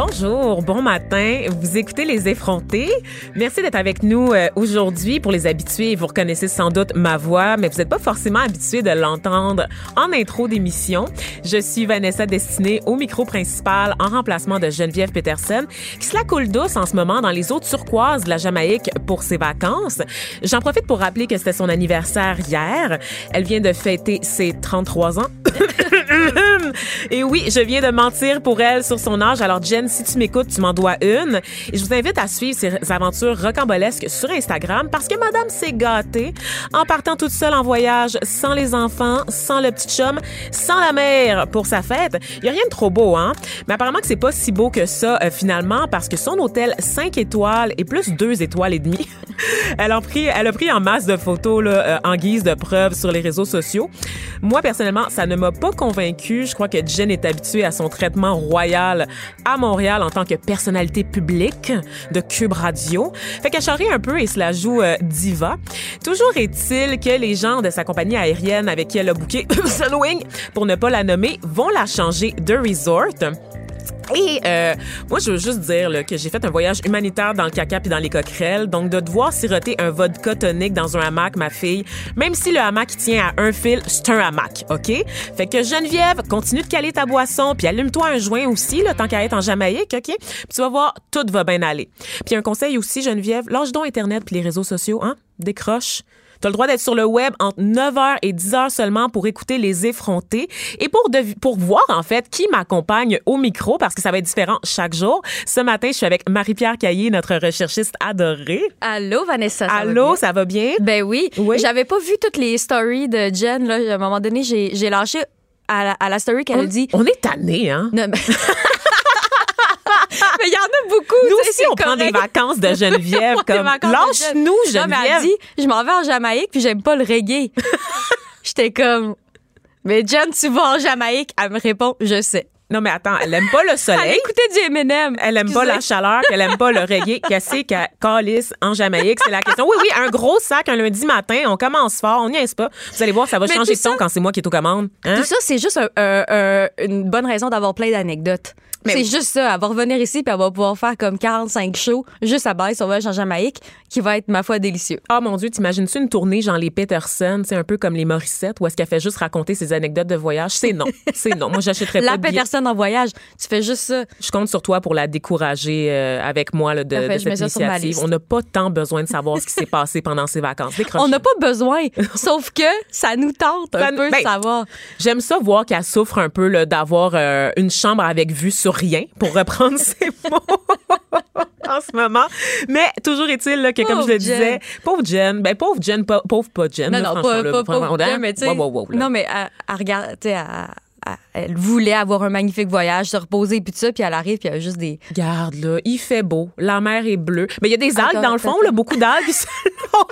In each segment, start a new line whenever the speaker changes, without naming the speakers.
Bonjour, bon matin. Vous écoutez Les Effrontés. Merci d'être avec nous euh, aujourd'hui. Pour les habitués, vous reconnaissez sans doute ma voix, mais vous n'êtes pas forcément habitué de l'entendre en intro d'émission. Je suis Vanessa Destinée au micro principal en remplacement de Geneviève Peterson, qui se la coule douce en ce moment dans les eaux turquoises de la Jamaïque pour ses vacances. J'en profite pour rappeler que c'était son anniversaire hier. Elle vient de fêter ses 33 ans. Et oui, je viens de mentir pour elle sur son âge. Alors, Jen, si tu m'écoutes, tu m'en dois une. Et je vous invite à suivre ses aventures rocambolesques sur Instagram parce que madame s'est gâtée en partant toute seule en voyage, sans les enfants, sans le petit chum, sans la mère pour sa fête. Il y a rien de trop beau, hein? Mais apparemment que c'est pas si beau que ça, euh, finalement, parce que son hôtel 5 étoiles et plus 2 étoiles et demie, elle, a pris, elle a pris en masse de photos là, euh, en guise de preuve sur les réseaux sociaux. Moi, personnellement, ça ne m'a pas convaincue. Je crois que Jen est habituée à son traitement royal à Montréal en tant que personnalité publique de Cube Radio. Fait qu'elle charrie un peu et se la joue euh, diva. Toujours est-il que les gens de sa compagnie aérienne avec qui elle a booké Sunwing, pour ne pas la nommer, vont la changer de resort. Et euh, moi, je veux juste dire que j'ai fait un voyage humanitaire dans le caca puis dans les coquerelles. Donc, de devoir siroter un vodka tonique dans un hamac, ma fille, même si le hamac tient à un fil, c'est un hamac, OK? Fait que Geneviève, continue de caler ta boisson puis allume-toi un joint aussi, là, tant qu'à être en Jamaïque, OK? Puis tu vas voir, tout va bien aller. Puis un conseil aussi, Geneviève, lâche donc Internet puis les réseaux sociaux, hein? Décroche. Tu as le droit d'être sur le web entre 9h et 10h seulement pour écouter les effrontés et pour, pour voir, en fait, qui m'accompagne au micro parce que ça va être différent chaque jour. Ce matin, je suis avec Marie-Pierre Caillé, notre recherchiste adorée.
Allô, Vanessa. Ça
Allô,
va
ça va bien?
Ben oui.
Oui.
J'avais pas vu toutes les stories de Jen. Là. À un moment donné, j'ai lâché à la, à la story qu'elle a dit.
on est tanné, hein?
Non, mais... mais il y en a beaucoup.
Nous aussi, on prend des vacances de Geneviève. Comme, lâche-nous,
Non, mais elle
Geneviève.
dit, je m'en vais en Jamaïque puis j'aime pas le reggae. J'étais comme, mais Jen, tu vas en Jamaïque? Elle me répond, je sais.
Non, mais attends, elle aime pas le
Elle
soleil.
écoutait du Eminem.
Elle aime pas la chaleur, elle aime pas le reggae. Qu'est-ce qu'elle calisse en Jamaïque? C'est la question. Oui, oui, un gros sac un lundi matin. On commence fort, on n'y est pas. Vous allez voir, ça va
Mais
changer de ton
ça-
quand c'est moi qui est aux commandes. Hein?
Tout ça, c'est juste un- un- un- une bonne raison d'avoir plein d'anecdotes. C'est
oui.
juste ça. Elle va revenir ici puis elle va pouvoir faire comme 45 shows juste à base son voyage en Jamaïque qui va être, ma foi, délicieux.
Ah mon Dieu, t'imagines-tu une tournée genre les Peterson, c'est un peu comme les Morissette, où est-ce qu'elle fait juste raconter ses anecdotes de voyage? C'est non. C'est non. Moi, j'achèterais pas
La. Peterson en voyage, tu fais juste ça.
Je compte sur toi pour la décourager euh, avec moi là, de,
Parfait,
de cette
sur
initiative. On n'a pas tant besoin de savoir ce qui s'est passé pendant ses vacances. Décroche.
On n'a pas besoin, sauf que ça nous tente un peu
ben,
de savoir.
J'aime ça voir qu'elle souffre un peu d'avoir euh, une chambre avec vue sur rien, pour reprendre ses mots en ce moment. Mais toujours est-il là, que, comme je le disais, pauvre Jen, ben pauvre Jen, pas- pauvre pas Jen.
Non,
là,
non, pas,
hein?
mais tu sais.
Wow, wow, wow, là.
non, mais elle regarde, tu sais, elle, voulait avoir un magnifique voyage, se reposer, puis tout ça, puis elle arrive, puis il y a juste des.
Regarde, là, il fait beau, la mer est bleue. Mais il y a des algues dans le fond, là, beaucoup d'algues selon,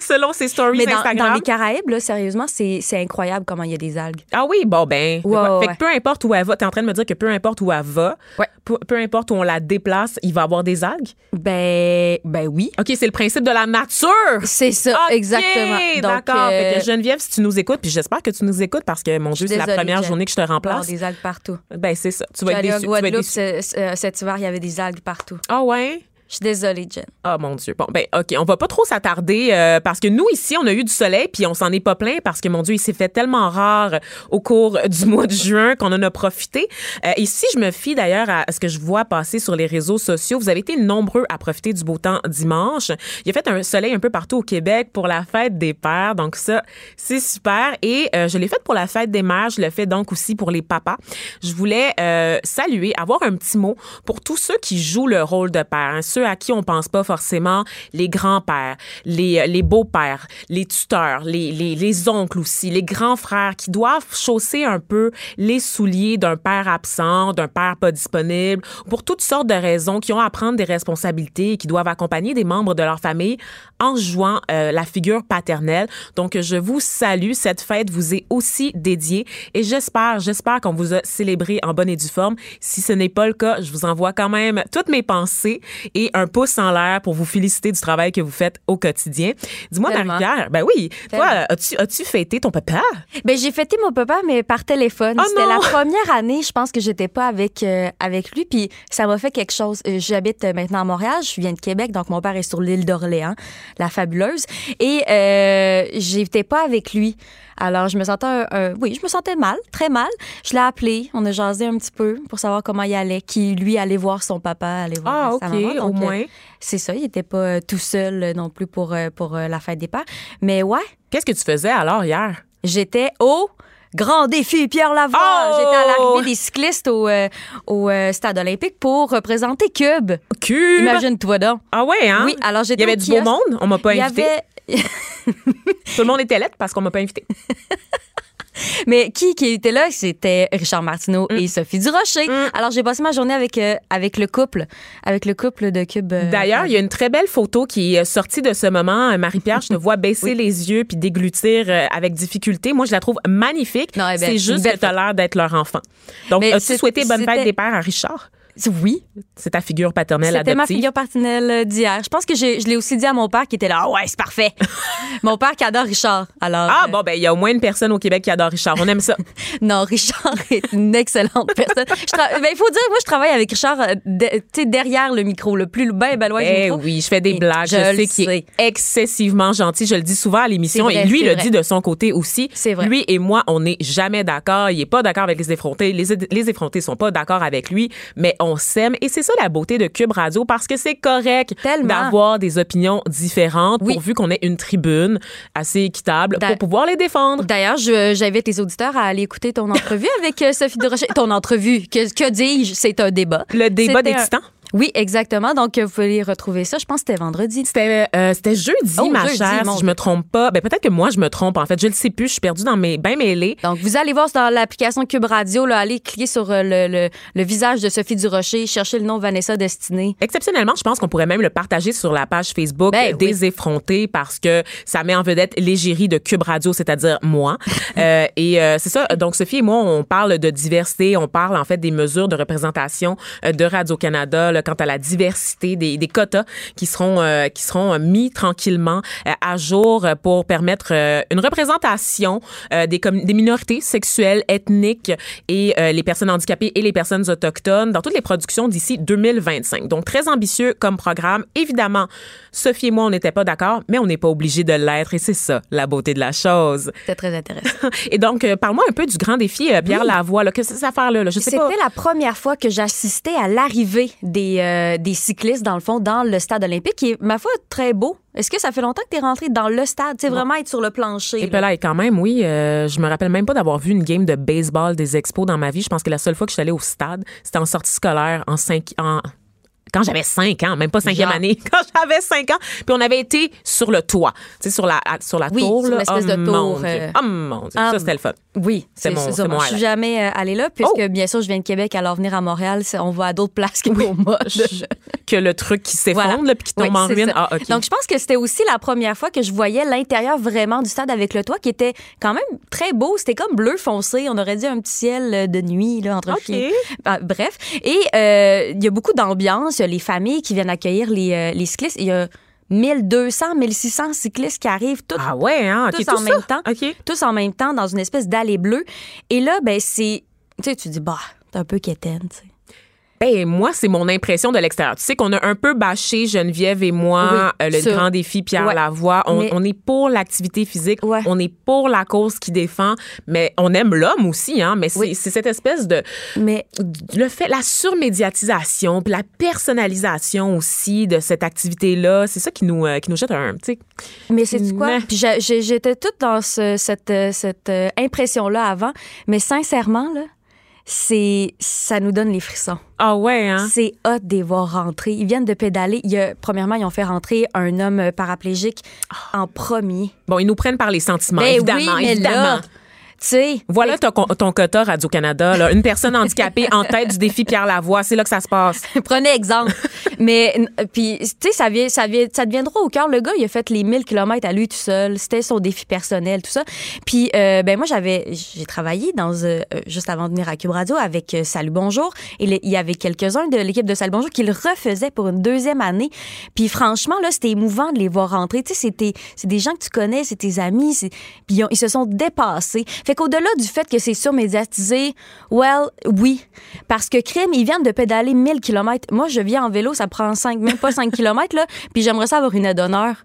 selon ses stories
Mais dans,
Instagram.
dans les Caraïbes, là, sérieusement, c'est incroyable comment il y a des algues.
Ah oui, bon ben.
Ouais,
fait
ouais,
que peu importe où elle va, t'es en train de me dire que peu importe où elle va,
Ouais.
peu, peu importe où on la déplace, il va avoir des algues?
Ben, ben oui.
OK, c'est le principe de la nature.
C'est ça, exactement.
D'accord.
euh,
Geneviève, si tu nous écoutes, puis j'espère que tu nous écoutes parce que mon Dieu, c'est la première
Jen.
journée que je te
il va y avoir
remplace.
des algues partout.
Ben c'est ça. Tu vas être déçu. Tu vas être déçu.
ce- ce- cet hiver, il y avait des algues partout.
Ah ouais?
Je suis désolée, Jen.
Ah mon Dieu. Bon ben ok, on va pas trop s'attarder euh, parce que nous ici on a eu du soleil puis on s'en est pas plein parce que mon Dieu il s'est fait tellement rare au cours du mois de juin qu'on en a profité. Euh, et si je me fie d'ailleurs à ce que je vois passer sur les réseaux sociaux, vous avez été nombreux à profiter du beau temps dimanche. Il a fait un soleil un peu partout au Québec pour la fête des pères, donc ça c'est super. Et euh, je l'ai fait pour la fête des mères, je le fais donc aussi pour les papas. Je voulais euh, saluer, avoir un petit mot pour tous ceux qui jouent le rôle de père, hein, ceux à qui on pense pas forcément, les grands-pères, les, les beaux-pères, les tuteurs, les, les, les oncles aussi, les grands frères qui doivent chausser un peu les souliers d'un père absent, d'un père pas disponible, pour toutes sortes de raisons, qui ont à prendre des responsabilités et qui doivent accompagner des membres de leur famille en jouant euh, la figure paternelle. Donc, je vous salue. Cette fête vous est aussi dédiée et j'espère, j'espère qu'on vous a célébré en bonne et due forme. Si ce n'est pas le cas, je vous envoie quand même toutes mes pensées et un pouce en l'air pour vous féliciter du travail que vous faites au quotidien. Dis-moi. Marie-Pierre, ben oui, toi, as-tu, as-tu fêté ton papa?
Ben, j'ai fêté mon papa, mais par téléphone.
Oh
C'était la première année, je pense que j'étais pas avec, euh, avec lui. Puis ça m'a fait quelque chose. Euh, J'habite euh, maintenant à Montréal. Je viens de Québec, donc mon père est sur l'île d'Orléans, la fabuleuse. Et euh, j'étais pas avec lui. Alors, je me sentais, un- un- oui, je me sentais mal, très mal. Je l'ai appelé, on a jasé un petit peu pour savoir comment il allait, qui lui allait voir son papa, allait voir
Ah,
sa
OK,
maman.
au
Donc, euh,
moins.
c'est ça, il était pas euh, tout seul euh, non plus pour, pour la fête des pères. Mais ouais,
Qu'est-ce que tu faisais alors hier?
J'étais au Grand défi Pierre Lavoie.
Oh!
J'étais à l'arrivée des cyclistes au, euh, au euh, stade olympique pour représenter Cube.
Cube!
Imagine-toi donc.
Ah ouais, hein?
Oui, alors
Il
j'étais
y avait du beau monde, on m'a pas
Il y
invité.
avait
Tout le monde était lettre parce qu'on m'a pas invité.
mais qui qui était là? C'était Richard Martineau
Mm.
et Sophie Durocher. Alors j'ai passé ma journée avec euh, avec le couple, avec le couple de Cube. euh,
D'ailleurs, il y a une très belle photo qui est sortie de ce moment. Euh, Marie-Pierre, je te vois baisser les yeux puis déglutir euh, avec difficulté. Moi, je la trouve magnifique. C'est juste que tu as l'air d'être leur enfant. Donc, as-tu souhaité bonne fête des pères à Richard?
Oui,
C'est ta figure paternelle
c'était ma
adoptive.
figure partenaire d'hier. Je pense que je l'ai aussi dit à mon père qui était là. Ah ouais, c'est parfait. mon père qui adore Richard. Alors
Ah
euh,
bon, ben il y a au moins une personne au Québec qui adore Richard. On aime ça.
Non, Richard est une excellente personne. Tra- ben, il faut dire, moi, je travaille avec Richard euh, de- tu sais, derrière le micro, le plus ben, ben loin du
Eh
micro.
oui, je fais des
Et
blagues. Je,
je
sais qu'il est excessivement gentil. Je le dis souvent à l'émission et lui le
vrai.
dit de son côté aussi.
C'est vrai.
Lui et moi, on n'est jamais d'accord. Il est pas d'accord avec les effrontés. Les, les effrontés sont pas d'accord avec lui, mais on s'aime et c'est ça la beauté de Cube Radio parce que c'est correct d'avoir des opinions différentes
Oui.
pourvu qu'on ait une tribune assez équitable pour pouvoir les défendre.
D'ailleurs, je- j'invite les auditeurs à aller écouter ton entrevue avec euh, Sophie Durocher. Ton entrevue, que, que dis-je? C'est un débat.
Le débat titans.
Oui, exactement. Donc, vous pouvez retrouver ça. Je pense que c'était vendredi.
C'était euh, c'était jeudi,
Oh,
ma
jeudi,
chère, si je me trompe pas. Ben peut-être que moi je me trompe en fait, je le sais plus, je suis perdue dans mes bains mêlés.
Donc, vous allez voir dans l'application Cube Radio, là, allez cliquer sur euh, le, le- le visage de Sophie Durocher, cherchez le nom Vanessa Destinée.
Exceptionnellement, je pense qu'on pourrait même le partager sur la page Facebook
Ben
des effrontés parce que ça met en vedette l'égérie de Cube Radio, c'est-à-dire moi. Euh, et euh, c'est ça. Donc Sophie et moi, on parle de diversité, on parle en fait des mesures de représentation euh, de Radio Canada là, quant à la diversité des, des quotas qui seront euh, qui seront euh, mis tranquillement euh, à jour pour permettre euh, une représentation des des minorités sexuelles, ethniques et les personnes handicapées et les personnes autochtones dans toutes les productions d'ici 2025. Donc très ambitieux comme programme. Évidemment, Sophie et moi on n'était pas d'accord, mais on n'est pas obligé de l'être et c'est ça la beauté de la chose.
C'était très intéressant.
Et donc parle-moi un peu du grand défi Pierre Lavoie là, qu'est-ce que c'est cette affaire là, je sais
C'était
pas.
la première fois que j'assistais à l'arrivée des, euh, des cyclistes, dans le fond, dans le stade olympique, qui est, ma foi, très beau. Est-ce que ça fait longtemps que tu es rentré dans le stade? Tu sais, vraiment être sur le plancher.
Et
là,
et quand même, oui, euh, je me rappelle même pas d'avoir vu une game de baseball des expos dans ma vie. Je pense que la seule fois que je suis allée au stade, c'était en sortie scolaire en cinq en quand j'avais 5 ans, même pas cinquième
Genre.
année, quand j'avais 5 ans, puis on avait été sur le toit, tu sais sur la sur la
Oui,
tour
sur l'espèce
oh,
de
mon
tour,
Dieu.
euh,
Oh mon dieu,
ah,
ça c'était le fun.
Oui,
C'est mon-
ça.
c'est mon
Je suis jamais euh, allée là, puisque
Oh!
bien sûr, je viens de Québec, alors venir à Montréal, on va à d'autres places qu'au mode.
Je- que le truc qui s'effondre
Voilà.
là, puis qui tombe
Oui,
en ruine. Ah OK.
Donc, je pense que c'était aussi la première fois que je voyais l'intérieur vraiment du stade avec le toit qui était quand même très beau. C'était comme bleu foncé. On aurait dit un petit ciel euh, de nuit là, entre
OK.
chiens. Ah, bref. Et euh, il y a beaucoup d'ambiance. Les familles qui viennent accueillir les, euh, les cyclistes. Il y a 1200, 1600 cyclistes qui arrivent tous,
ah ouais hein,
tous en
ça?
même temps.
OK.
tous en même temps dans une espèce d'allée bleue. Et là, ben c'est... Tu sais, tu dis, bah, t'es un peu quétaine, tu sais.
Ben, moi, c'est mon impression de l'extérieur. Tu sais qu'on a un peu bâché Geneviève et moi
Oui,
euh, le grand défi Pierre
Ouais.
Lavoie. On,
Mais-
on est pour l'activité physique,
Ouais.
on est pour la cause qui défend, mais on aime l'homme aussi, hein. Mais c'est
Oui.
cette espèce de
Mais
le fait, la surmédiatisation, puis la personnalisation aussi de cette activité-là, c'est ça qui nous euh, qui nous jette un, sais.
Mais c'est quoi?
Mais-
Puis j'étais toute dans ce- cette, euh, cette impression-là avant. Mais sincèrement, là, c'est ça nous donne les frissons.
Ah ouais, hein?
C'est hot de les voir rentrer. Ils viennent de pédaler. Il y a, premièrement, ils ont fait rentrer un homme paraplégique en premier.
Bon, ils nous prennent par les sentiments,
Ben
évidemment,
oui, mais
évidemment.
là, sais,
Voilà ton, ton quota Radio-Canada. là. Une personne handicapée en tête du défi Pierre Lavoie. C'est là que ça se passe.
Prenez exemple. Mais puis tu sais ça vient ça vient ça devient au cœur le gars, il a fait les 1000 km à lui tout seul, c'était son défi personnel tout ça. Puis euh, ben moi j'avais j'ai travaillé dans euh, euh, juste avant de venir à Cube Radio avec euh, Salut Bonjour et le- il y avait quelques-uns de l'équipe de Salut Bonjour qui le refaisaient pour une deuxième année. Puis franchement là, c'était émouvant de les voir rentrer, tu sais c'était c'est des gens que tu connais, c'est tes amis, puis ils, ont- ils se sont dépassés. Fait qu'au-delà du fait que c'est surmédiatisé, well, oui, parce que crime, ils viennent de pédaler 1000 km. Moi, je viens en vélo, ça prend 5, même pas 5 km, là, puis j'aimerais ça avoir une aide d'honneur.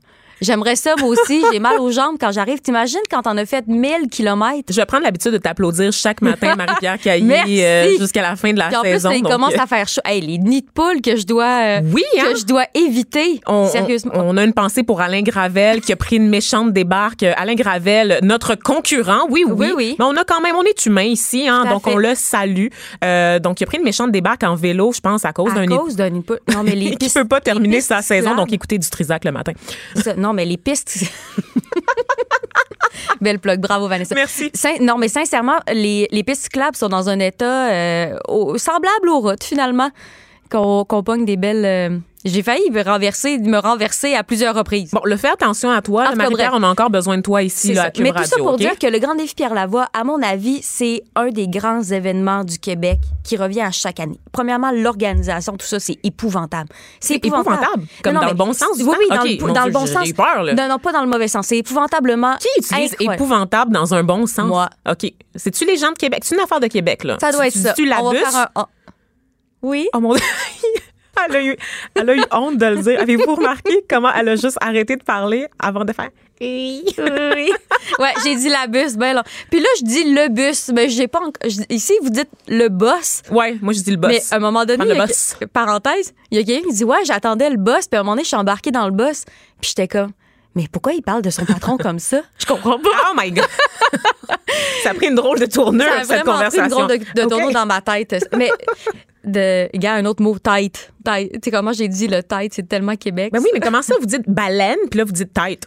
J'aimerais ça, moi aussi. J'ai mal aux jambes quand j'arrive. T'imagines quand on a fait 1000 km?
Je vais prendre l'habitude de t'applaudir chaque matin, Marie-Pierre Caillé, euh, jusqu'à la fin de la
Puis en plus,
saison.
il
donc,
commence
euh,
à faire chaud. Hey, les nids de poules que je dois, euh,
Oui, hein?
que je dois éviter.
on,
Sérieusement.
on- on a une pensée pour Alain Gravel qui a pris une méchante débarque. Euh, Alain Gravel, notre concurrent, oui, oui.
Oui, oui.
Mais on a quand même, on est humain ici, hein,
à
donc
fait.
on le salue. Euh, donc il a pris une méchante débarque en vélo, je pense, à cause
à
d'un
cause d'un poule. Non, mais les
qui peut pas terminer sa saison, donc écoutez du Trisac le matin.
Ça, non, mais les pistes. Belle plug, bravo Vanessa.
Merci.
Sin- non, mais sincèrement, les, les pistes cyclables sont dans un état euh, au- semblable aux routes, finalement, qu'on qu'on pogne des belles. euh, J'ai failli me renverser, me renverser à plusieurs reprises.
Bon, le fais attention à toi,
cas,
Marie-Pierre, on a encore besoin de toi ici
C'est
là, à Cube
Mais tout
Radio.
ça pour dire que le Grand Défi Pierre Lavoie, à mon avis, c'est un des grands événements du Québec qui revient à chaque année. Premièrement, l'organisation, tout ça, c'est épouvantable. C'est
C'est épouvantable, comme
Non,
dans
mais-
le bon sens
Oui, oui, dans, le,
mon
dans
Dieu,
le bon
j'ai
sens.
peur, là.
Non, non, pas dans le mauvais sens. C'est épouvantablement.
Qui utilise
incroyable.
épouvantable dans un bon sens?
Moi.
OK. C'est-tu les gens de Québec? C'est une affaire de Québec, là.
Ça doit
Tu-
être ça.
Tu la
On va faire un. oh. Oui.
Oh mon Dieu. Elle a, eu, elle a eu honte de le dire. Avez-vous remarqué comment elle a juste arrêté de parler avant de faire? Oui?
Oui. Ouais, j'ai dit la bus, ben là. Puis là, je dis le bus, mais j'ai pas. enc- je- Ici, vous dites le boss.
Ouais, moi je dis le boss.
Mais à un moment donné,
le
a
boss.
parenthèse, il y a quelqu'un qui dit Ouais, j'attendais le boss, puis à un moment donné, je suis embarquée dans le boss, puis j'étais comme Mais pourquoi il parle de son patron comme ça? Je comprends pas.
Oh my God! ça a pris une drôle de tournure,
Ça a
cette
pris une drôle de, de tournure dans ma tête. Mais, de, il y a un autre mot, tête. Tête. Tu sais comment j'ai dit le tête, c'est tellement Québec.
Ben oui, mais comment ça, vous dites baleine, puis là, vous dites tête?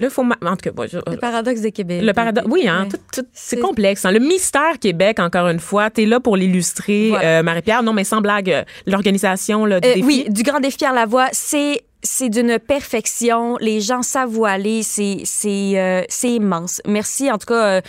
Là, il faut. ma- En tout cas, bon, je-
Le paradoxe de Québec.
Le paradoxe, oui, hein,
Ouais.
tout- tout- c'est complexe. hein. Le mystère Québec, encore une fois, t'es là pour l'illustrer,
Voilà.
euh, Marie-Pierre. Non, mais sans blague, euh, l'organisation
Euh,
défi.
oui, du Grand Défi Pierre Lavoie, c'est c'est d'une perfection. Les gens savent où aller. C'est euh, immense. Merci en tout cas. euh,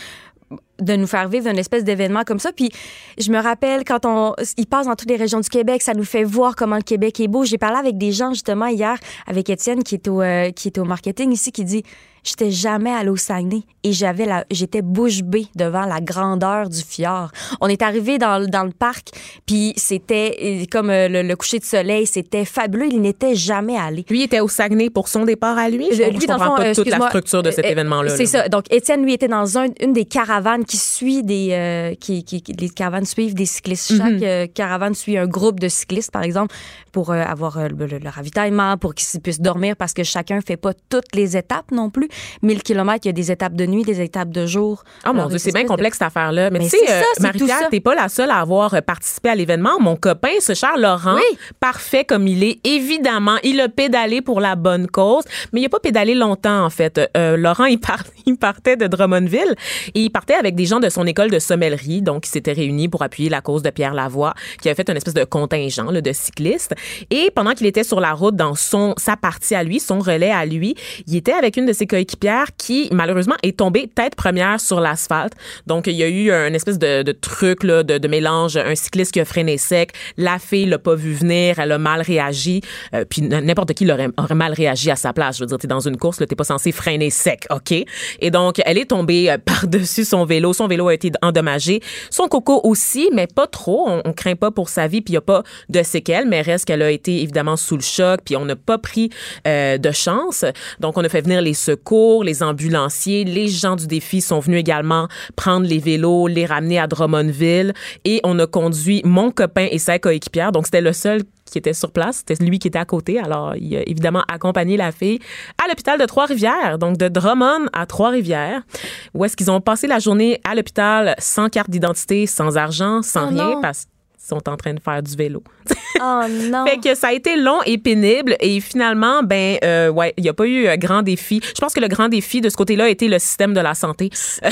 de nous faire vivre une espèce d'événement comme ça. Puis je me rappelle quand on, il passe dans toutes les régions du Québec, ça nous fait voir comment le Québec est beau. J'ai parlé avec des gens justement hier, avec Étienne qui est au, euh, qui est au marketing ici, qui dit J'étais jamais allée au Saguenay et j'avais la, j'étais bouche bée devant la grandeur du fjord. On est arrivé dans, le- dans le parc, puis c'était euh, comme euh, le, le coucher de soleil, c'était fabuleux. Il n'était jamais allé.
Lui était au Saguenay pour son départ à lui? Je, comprends- je
dans le
comprends
fond,
pas
euh,
toute la structure de cet
euh,
événement-là.
C'est
là.
ça. Donc, Étienne, lui, était dans un- une des caravanes qui suit des. euh, qui, qui, les caravanes suivent des cyclistes. Chaque
Mhm.
euh, caravane suit un groupe de cyclistes, par exemple, pour euh, avoir euh, le, le- le ravitaillement, pour qu'ils puissent dormir, parce que chacun fait pas toutes les étapes non plus. 1000 km, il y a des étapes de nuit, des étapes de jour.
Oh mon Dieu, c'est bien
espèces de-
complexe cette affaire-là. Mais,
Mais
tu sais, euh, Marie-Pierre, t'es pas la seule à avoir euh, participé à l'événement. Mon copain, ce cher Laurent,
Oui.
parfait comme il est, évidemment, il a pédalé pour la bonne cause, mais il a pas pédalé longtemps en fait. Euh, Laurent, il, part- il partait de Drummondville et il partait avec des gens de son école de sommellerie, donc ils s'étaient réunis pour appuyer la cause de Pierre Lavoie, qui avait fait une espèce de contingent là, de cyclistes. Et pendant qu'il était sur la route dans son sa partie à lui, son relais à lui, il était avec une de ses qui malheureusement est tombée tête première sur l'asphalte. Donc il y a eu un espèce de, truc de, mélange, un cycliste qui a freiné sec, la fille l'a pas vu venir, elle a mal réagi, euh, puis n'importe qui aurait mal réagi à sa place. Je veux dire, t'es dans une course, t'es pas censé freiner sec, ok? Et donc elle est tombée euh, par-dessus son vélo, son vélo a été endommagé, son coco aussi, mais pas trop. On, on craint pas pour sa vie, puis il y a pas de séquelles, mais reste qu'elle a été évidemment sous le choc, puis on n'a pas pris euh, de chance. Donc on a fait venir les secours secours, les ambulanciers, les gens du défi sont venus également prendre les vélos, les ramener à Drummondville et on a conduit mon copain et sa coéquipière. Donc, c'était le seul qui était sur place. C'était lui qui était à côté. Alors, il a évidemment accompagné la fille à l'hôpital de Trois-Rivières, donc de Drummond à Trois-Rivières, où est-ce qu'ils ont passé la journée à l'hôpital sans carte d'identité, sans argent, sans
Oh
rien, parce sont en train de faire du vélo.
Oh non.
Fait que ça a été long et pénible et finalement, ben, euh, ouais, il n'y a pas eu un grand défi. Je pense que le grand défi de ce côté-là a été le système de la santé.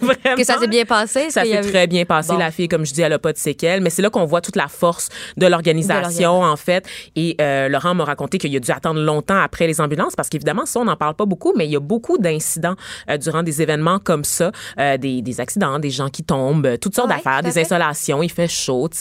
Vraiment.
que ça s'est bien passé.
Ça s'est
a eu-
très bien passé.
Bon.
La fille, comme je dis, elle n'a pas de séquelles. Mais c'est là qu'on voit toute la force de l'organisation, en fait. Et euh, Laurent m'a raconté qu'il a dû attendre longtemps après les ambulances parce qu'évidemment, ça, on n'en parle pas beaucoup, mais il y a beaucoup d'incidents euh, durant des événements comme ça, euh, des, des accidents, des gens qui tombent, euh, toutes sortes
Ouais,
d'affaires, des
fait.
insolations, il fait chaud, tu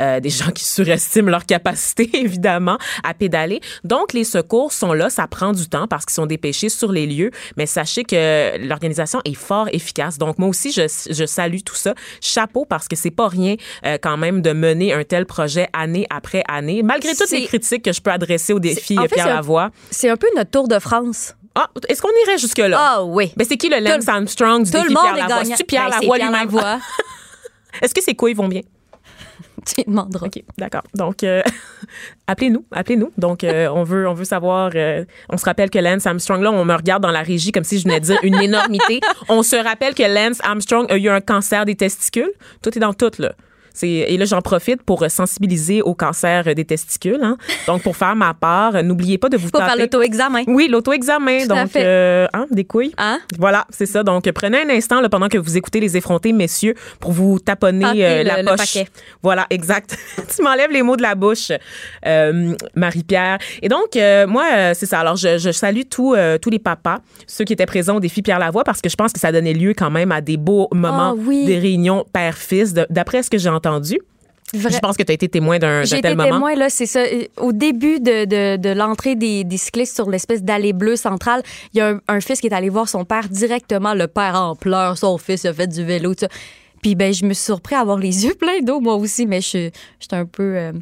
euh, des gens qui surestiment leur capacité, évidemment, à pédaler. Donc, les secours sont là, ça prend du temps parce qu'ils sont dépêchés sur les lieux, mais sachez que l'organisation est fort efficace. Donc, moi aussi, je, je salue tout ça. Chapeau parce que c'est pas rien euh, quand même de mener un tel projet année après année, malgré toutes
C'est-
les critiques que je peux adresser au défi
en fait,
Pierre
c'est
Lavoie.
C'est un peu notre Tour de France.
Ah, est-ce qu'on irait jusque-là?
Ah oui.
Ben, c'est qui le Lance Armstrong du
Tout
défi
le monde
Pierre Lavoie? C'est-tu Pierre
Ben, c'est
Lavoie lui-même? Est-ce que ses couilles vont bien?
tu demanderas.
OK, d'accord. Donc, euh, appelez-nous, appelez-nous. Donc, euh, on veut, on veut savoir. euh, on se rappelle que Lance Armstrong, là, on me regarde dans la régie comme si je venais de dire une énormité. On se rappelle que Lance Armstrong a eu un cancer des testicules. Tout est dans tout, là. Et là, j'en profite pour sensibiliser au cancer des testicules. hein. Donc, pour faire ma part, n'oubliez pas de vous
Faut faire
tâter.
l'auto-examen.
Oui, l'auto-examen. Donc, euh, hein, des couilles.
Hein?
Voilà, c'est ça. Donc, prenez un instant là, pendant que vous écoutez les effrontés, messieurs, pour vous taponner euh,
le-
la
le
poche.
paquet.
Voilà, exact. tu m'enlèves les mots de la bouche, euh, Marie-Pierre. Et donc, euh, moi, euh, c'est ça. Alors, je, je salue tous, euh, tous les papas, ceux qui étaient présents au défi Pierre Lavoie, parce que je pense que ça donnait lieu quand même à des beaux moments,
Ah oui.
des réunions père-fils, d'après ce que j'ai entendu.
Vrai-
Je pense que tu as été témoin d'un d'un
J'ai
tel
été
moment.
témoin, là, c'est ça. Au début de, de, de l'entrée des, des cyclistes sur l'espèce d'allée bleue centrale, il y a un, un fils qui est allé voir son père directement. Le père en pleurs, son fils a fait du vélo, tout ça. Puis ben, je me suis surpris à avoir les yeux pleins d'eau, moi aussi, mais je suis j'étais un peu... euh,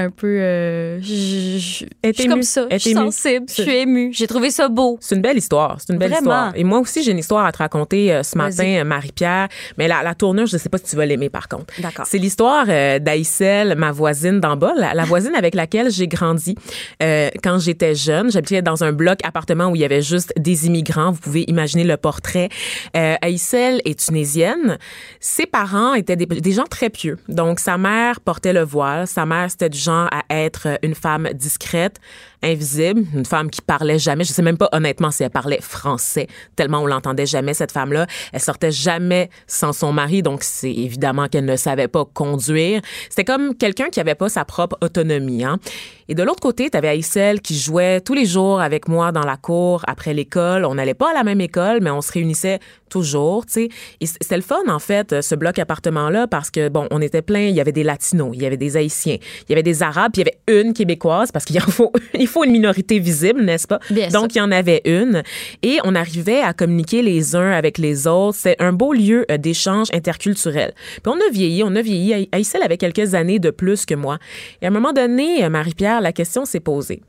un peu... euh, je- je je-
Elle est
je suis
émue.
comme ça. Je suis sensible. Je suis émue. J'ai trouvé ça beau.
C'est une belle histoire. C'est une belle
Vraiment.
histoire. Et moi aussi, j'ai une histoire à te raconter euh, ce matin, euh, Marie-Pierre. Mais la, la tournure, je ne sais pas si tu vas l'aimer par contre.
D'accord.
C'est l'histoire euh, d'Aïssel, ma voisine d'en bas, la, la voisine avec laquelle j'ai grandi euh, quand j'étais jeune. J'habitais dans un bloc appartement où il y avait juste des immigrants. Vous pouvez imaginer le portrait. Euh, Aïssel est tunisienne. Ses parents étaient des, des gens très pieux. Donc, sa mère portait le voile. Sa mère, c'était du genre à être une femme discrète, invisible, une femme qui parlait jamais. Je sais même pas honnêtement si elle parlait français, tellement on l'entendait jamais cette femme-là. Elle sortait jamais sans son mari, donc c'est évidemment qu'elle ne savait pas conduire. C'était comme quelqu'un qui avait pas sa propre autonomie. Hein? Et de l'autre côté, tu avais Aïssel qui jouait tous les jours avec moi dans la cour après l'école. On n'allait pas à la même école, mais on se réunissait toujours, tu sais. C'était le fun, en fait, ce bloc appartement-là, parce que, bon, on était plein. Il y avait des Latinos, il y avait des Haïtiens, il y avait des Arabes, puis il y avait une Québécoise, parce qu'il en faut, il faut une minorité visible, n'est-ce pas?
Bien
Donc, il y en avait une. Et on arrivait à communiquer les uns avec les autres. C'est un beau lieu euh, d'échange interculturel. Puis on a vieilli, on a vieilli. Aï- Aïssel avait quelques années de plus que moi. Et à un moment donné, euh, Marie-Pierre, la question s'est posée.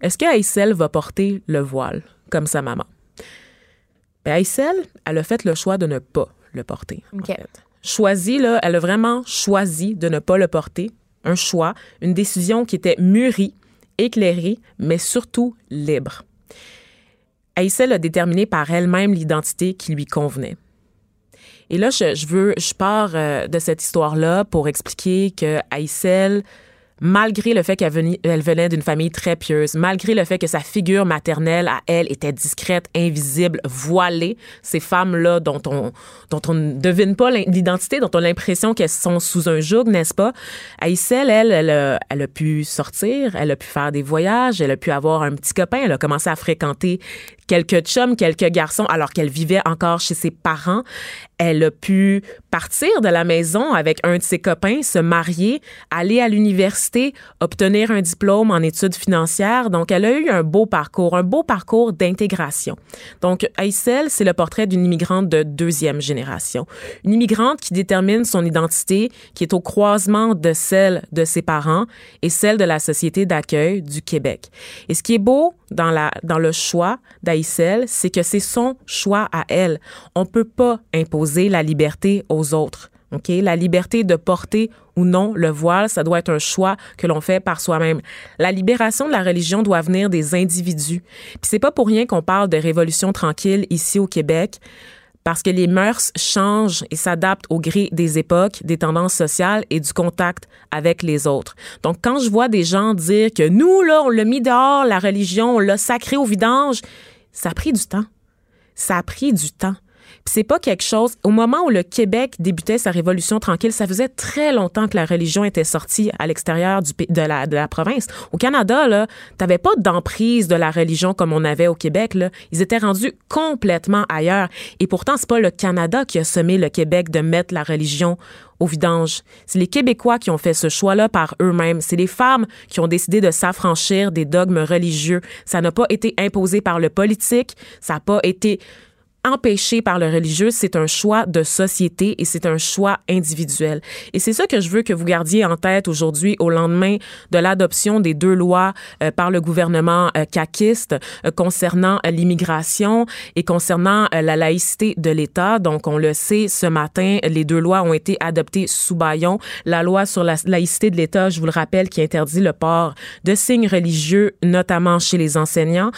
Est-ce que Aïssel va porter le voile comme sa maman? Ben, Aïssel, elle a fait le choix de ne pas le porter. en
OK.
fait. Choisi, là, elle a vraiment choisi de ne pas le porter. Un choix, une décision qui était mûrie, éclairée, mais surtout libre. Aïssel a déterminé par elle-même l'identité qui lui convenait. Et là, je, je veux, je pars euh, de cette histoire-là pour expliquer que Aïssel, malgré le fait qu'elle venait, d'une famille très pieuse, malgré le fait que sa figure maternelle à elle était discrète, invisible, voilée, ces femmes-là dont on, dont on ne devine pas l'identité, dont on a l'impression qu'elles sont sous un joug, n'est-ce pas? Aïssel, elle, elle a pu sortir, elle a pu faire des voyages, elle a pu avoir un petit copain, elle a commencé à fréquenter quelques chums, quelques garçons, alors qu'elle vivait encore chez ses parents. Elle a pu partir de la maison avec un de ses copains, se marier, aller à l'université, obtenir un diplôme en études financières. Donc, elle a eu un beau parcours, un beau parcours d'intégration. Donc, Aïssel, c'est le portrait d'une immigrante de deuxième génération. Une immigrante qui détermine son identité, qui est au croisement de celle de ses parents et celle de la société d'accueil du Québec. Et ce qui est beau dans, dans le choix d'Aïssel, C'est que c'est son choix à elle. On peut pas imposer la liberté aux autres. La liberté de porter ou non le voile, ça doit être un choix que l'on fait par soi-même. La libération de la religion doit venir des individus. Puis c'est pas pour rien qu'on parle de révolution tranquille ici au Québec parce que les mœurs changent et s'adaptent au gré des époques, des tendances sociales et du contact avec les autres. Donc, quand je vois des gens dire que nous, là, on l'a mis dehors, la religion, on l'a sacré au vidange, ça a pris du temps. Ça a pris du temps c'est pas quelque chose. Au moment où le Québec débutait sa révolution tranquille, ça faisait très longtemps que la religion était sortie à l'extérieur de la de la province. Au Canada, là, t'avais pas d'emprise de la religion comme on avait au Québec. Là, ils étaient rendus complètement ailleurs. Et pourtant, c'est pas le Canada qui a semé le Québec de mettre la religion au vidange. C'est les Québécois qui ont fait ce choix-là par eux-mêmes. C'est les femmes qui ont décidé de s'affranchir des dogmes religieux. Ça n'a pas été imposé par le politique. Ça n'a pas été empêché par le religieux, c'est un choix de société et c'est un choix individuel. Et c'est ça que je veux que vous gardiez en tête aujourd'hui au lendemain de l'adoption des deux lois euh, par le gouvernement euh, caquiste euh, concernant l'immigration et concernant la laïcité de l'État. Donc, on le sait, ce matin, les deux lois ont été adoptées sous baillon. La loi sur la laïcité de l'État, je vous le rappelle, qui interdit le port de signes religieux, notamment chez les enseignants.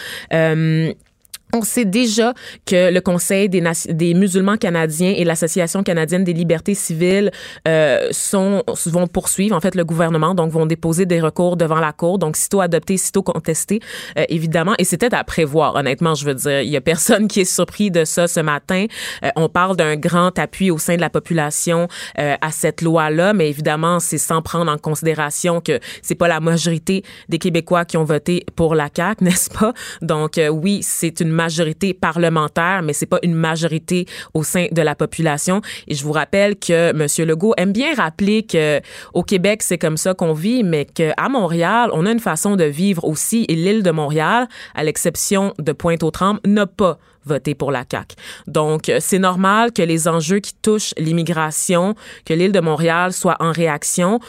On sait déjà que le Conseil des, musulmans canadiens et l'Association canadienne des libertés civiles euh, sont vont poursuivre en fait le gouvernement, donc vont déposer des recours devant la cour. Donc sitôt adopté, sitôt contesté, euh, évidemment. Et c'était à prévoir, honnêtement. Je veux dire, il y a personne qui est surpris de ça ce matin. Euh, on parle d'un grand appui au sein de la population euh, à cette loi-là, mais évidemment, c'est sans prendre en considération que c'est pas la majorité des Québécois qui ont voté pour la CAQ, n'est-ce pas? Donc oui, c'est une majorité parlementaire, mais c'est pas une majorité au sein de la population. Et je vous rappelle que M. Legault aime bien rappeler que au Québec, c'est comme ça qu'on vit, mais qu'à Montréal, on a une façon de vivre aussi. Et l'île de Montréal, à l'exception de Pointe-aux-Trembles, n'a pas voté pour la CAQ. Donc, c'est normal que les enjeux qui touchent l'immigration, que l'île de Montréal soit en réaction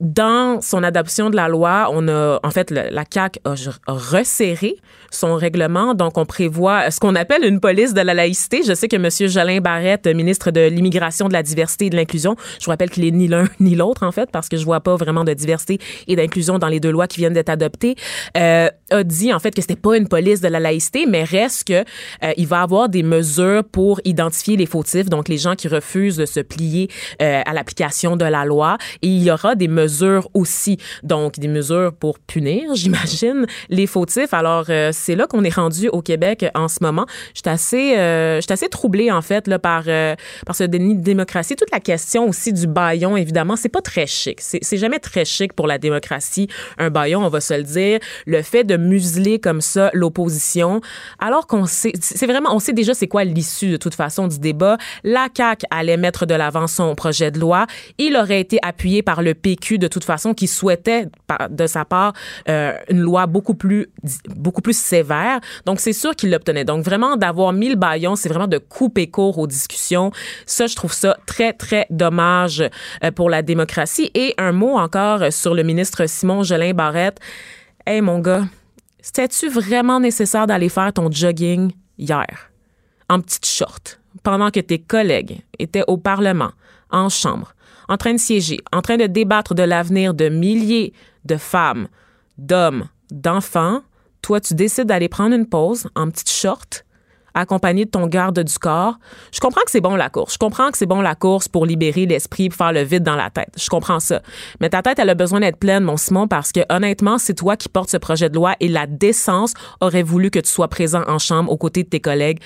dans son adoption de la loi, on a, en fait, la CAQ a resserré son règlement. Donc, on prévoit ce qu'on appelle une police de la laïcité. Je sais que M. Jolin Barrette, ministre de l'Immigration, de la diversité et de l'inclusion, je vous rappelle qu'il est ni l'un ni l'autre, en fait, parce que je vois pas vraiment de diversité et d'inclusion dans les deux lois qui viennent d'être adoptées, euh, a dit, en fait, que c'était pas une police de la laïcité, mais reste que euh, il va avoir des mesures pour identifier les fautifs, donc les gens qui refusent de se plier euh, à l'application de la loi. Il y aura des mesures aussi. Donc, des mesures pour punir, j'imagine, les fautifs. Alors, euh, c'est là qu'on est rendu au Québec en ce moment. Je suis assez, euh, assez troublée, en fait, là, par, euh, par ce déni de démocratie. Toute la question aussi du baillon, évidemment, c'est pas très chic. C'est jamais très chic pour la démocratie, un baillon, on va se le dire. Le fait de museler comme ça l'opposition, alors qu'on sait, c'est vraiment, on sait déjà c'est quoi l'issue de toute façon du débat. La CAQ allait mettre de l'avant son projet de loi. Il aurait été appuyé par le PQ de toute façon qui souhaitait de sa part euh, une loi beaucoup plus beaucoup plus sévère. Donc c'est sûr qu'il l'obtenait. Donc vraiment d'avoir mis le c'est vraiment de couper court aux discussions. Ça je trouve ça très très dommage euh, pour la démocratie et un mot encore sur le ministre Simon Jolin Barrette. Hey mon gars, c'était-tu vraiment nécessaire d'aller faire ton jogging hier? En petite short pendant que tes collègues étaient au Parlement en chambre en train de siéger, en train de débattre de l'avenir de milliers de femmes, d'hommes, d'enfants, toi, tu décides d'aller prendre une pause en petite short, accompagné de ton garde du corps. Je comprends que c'est bon la course. Je comprends que c'est bon la course pour libérer l'esprit, pour faire le vide dans la tête. Je comprends ça. Mais ta tête, elle a besoin d'être pleine, mon Simon, parce que honnêtement, c'est toi qui portes ce projet de loi et la décence aurait voulu que tu sois présent en chambre aux côtés de tes collègues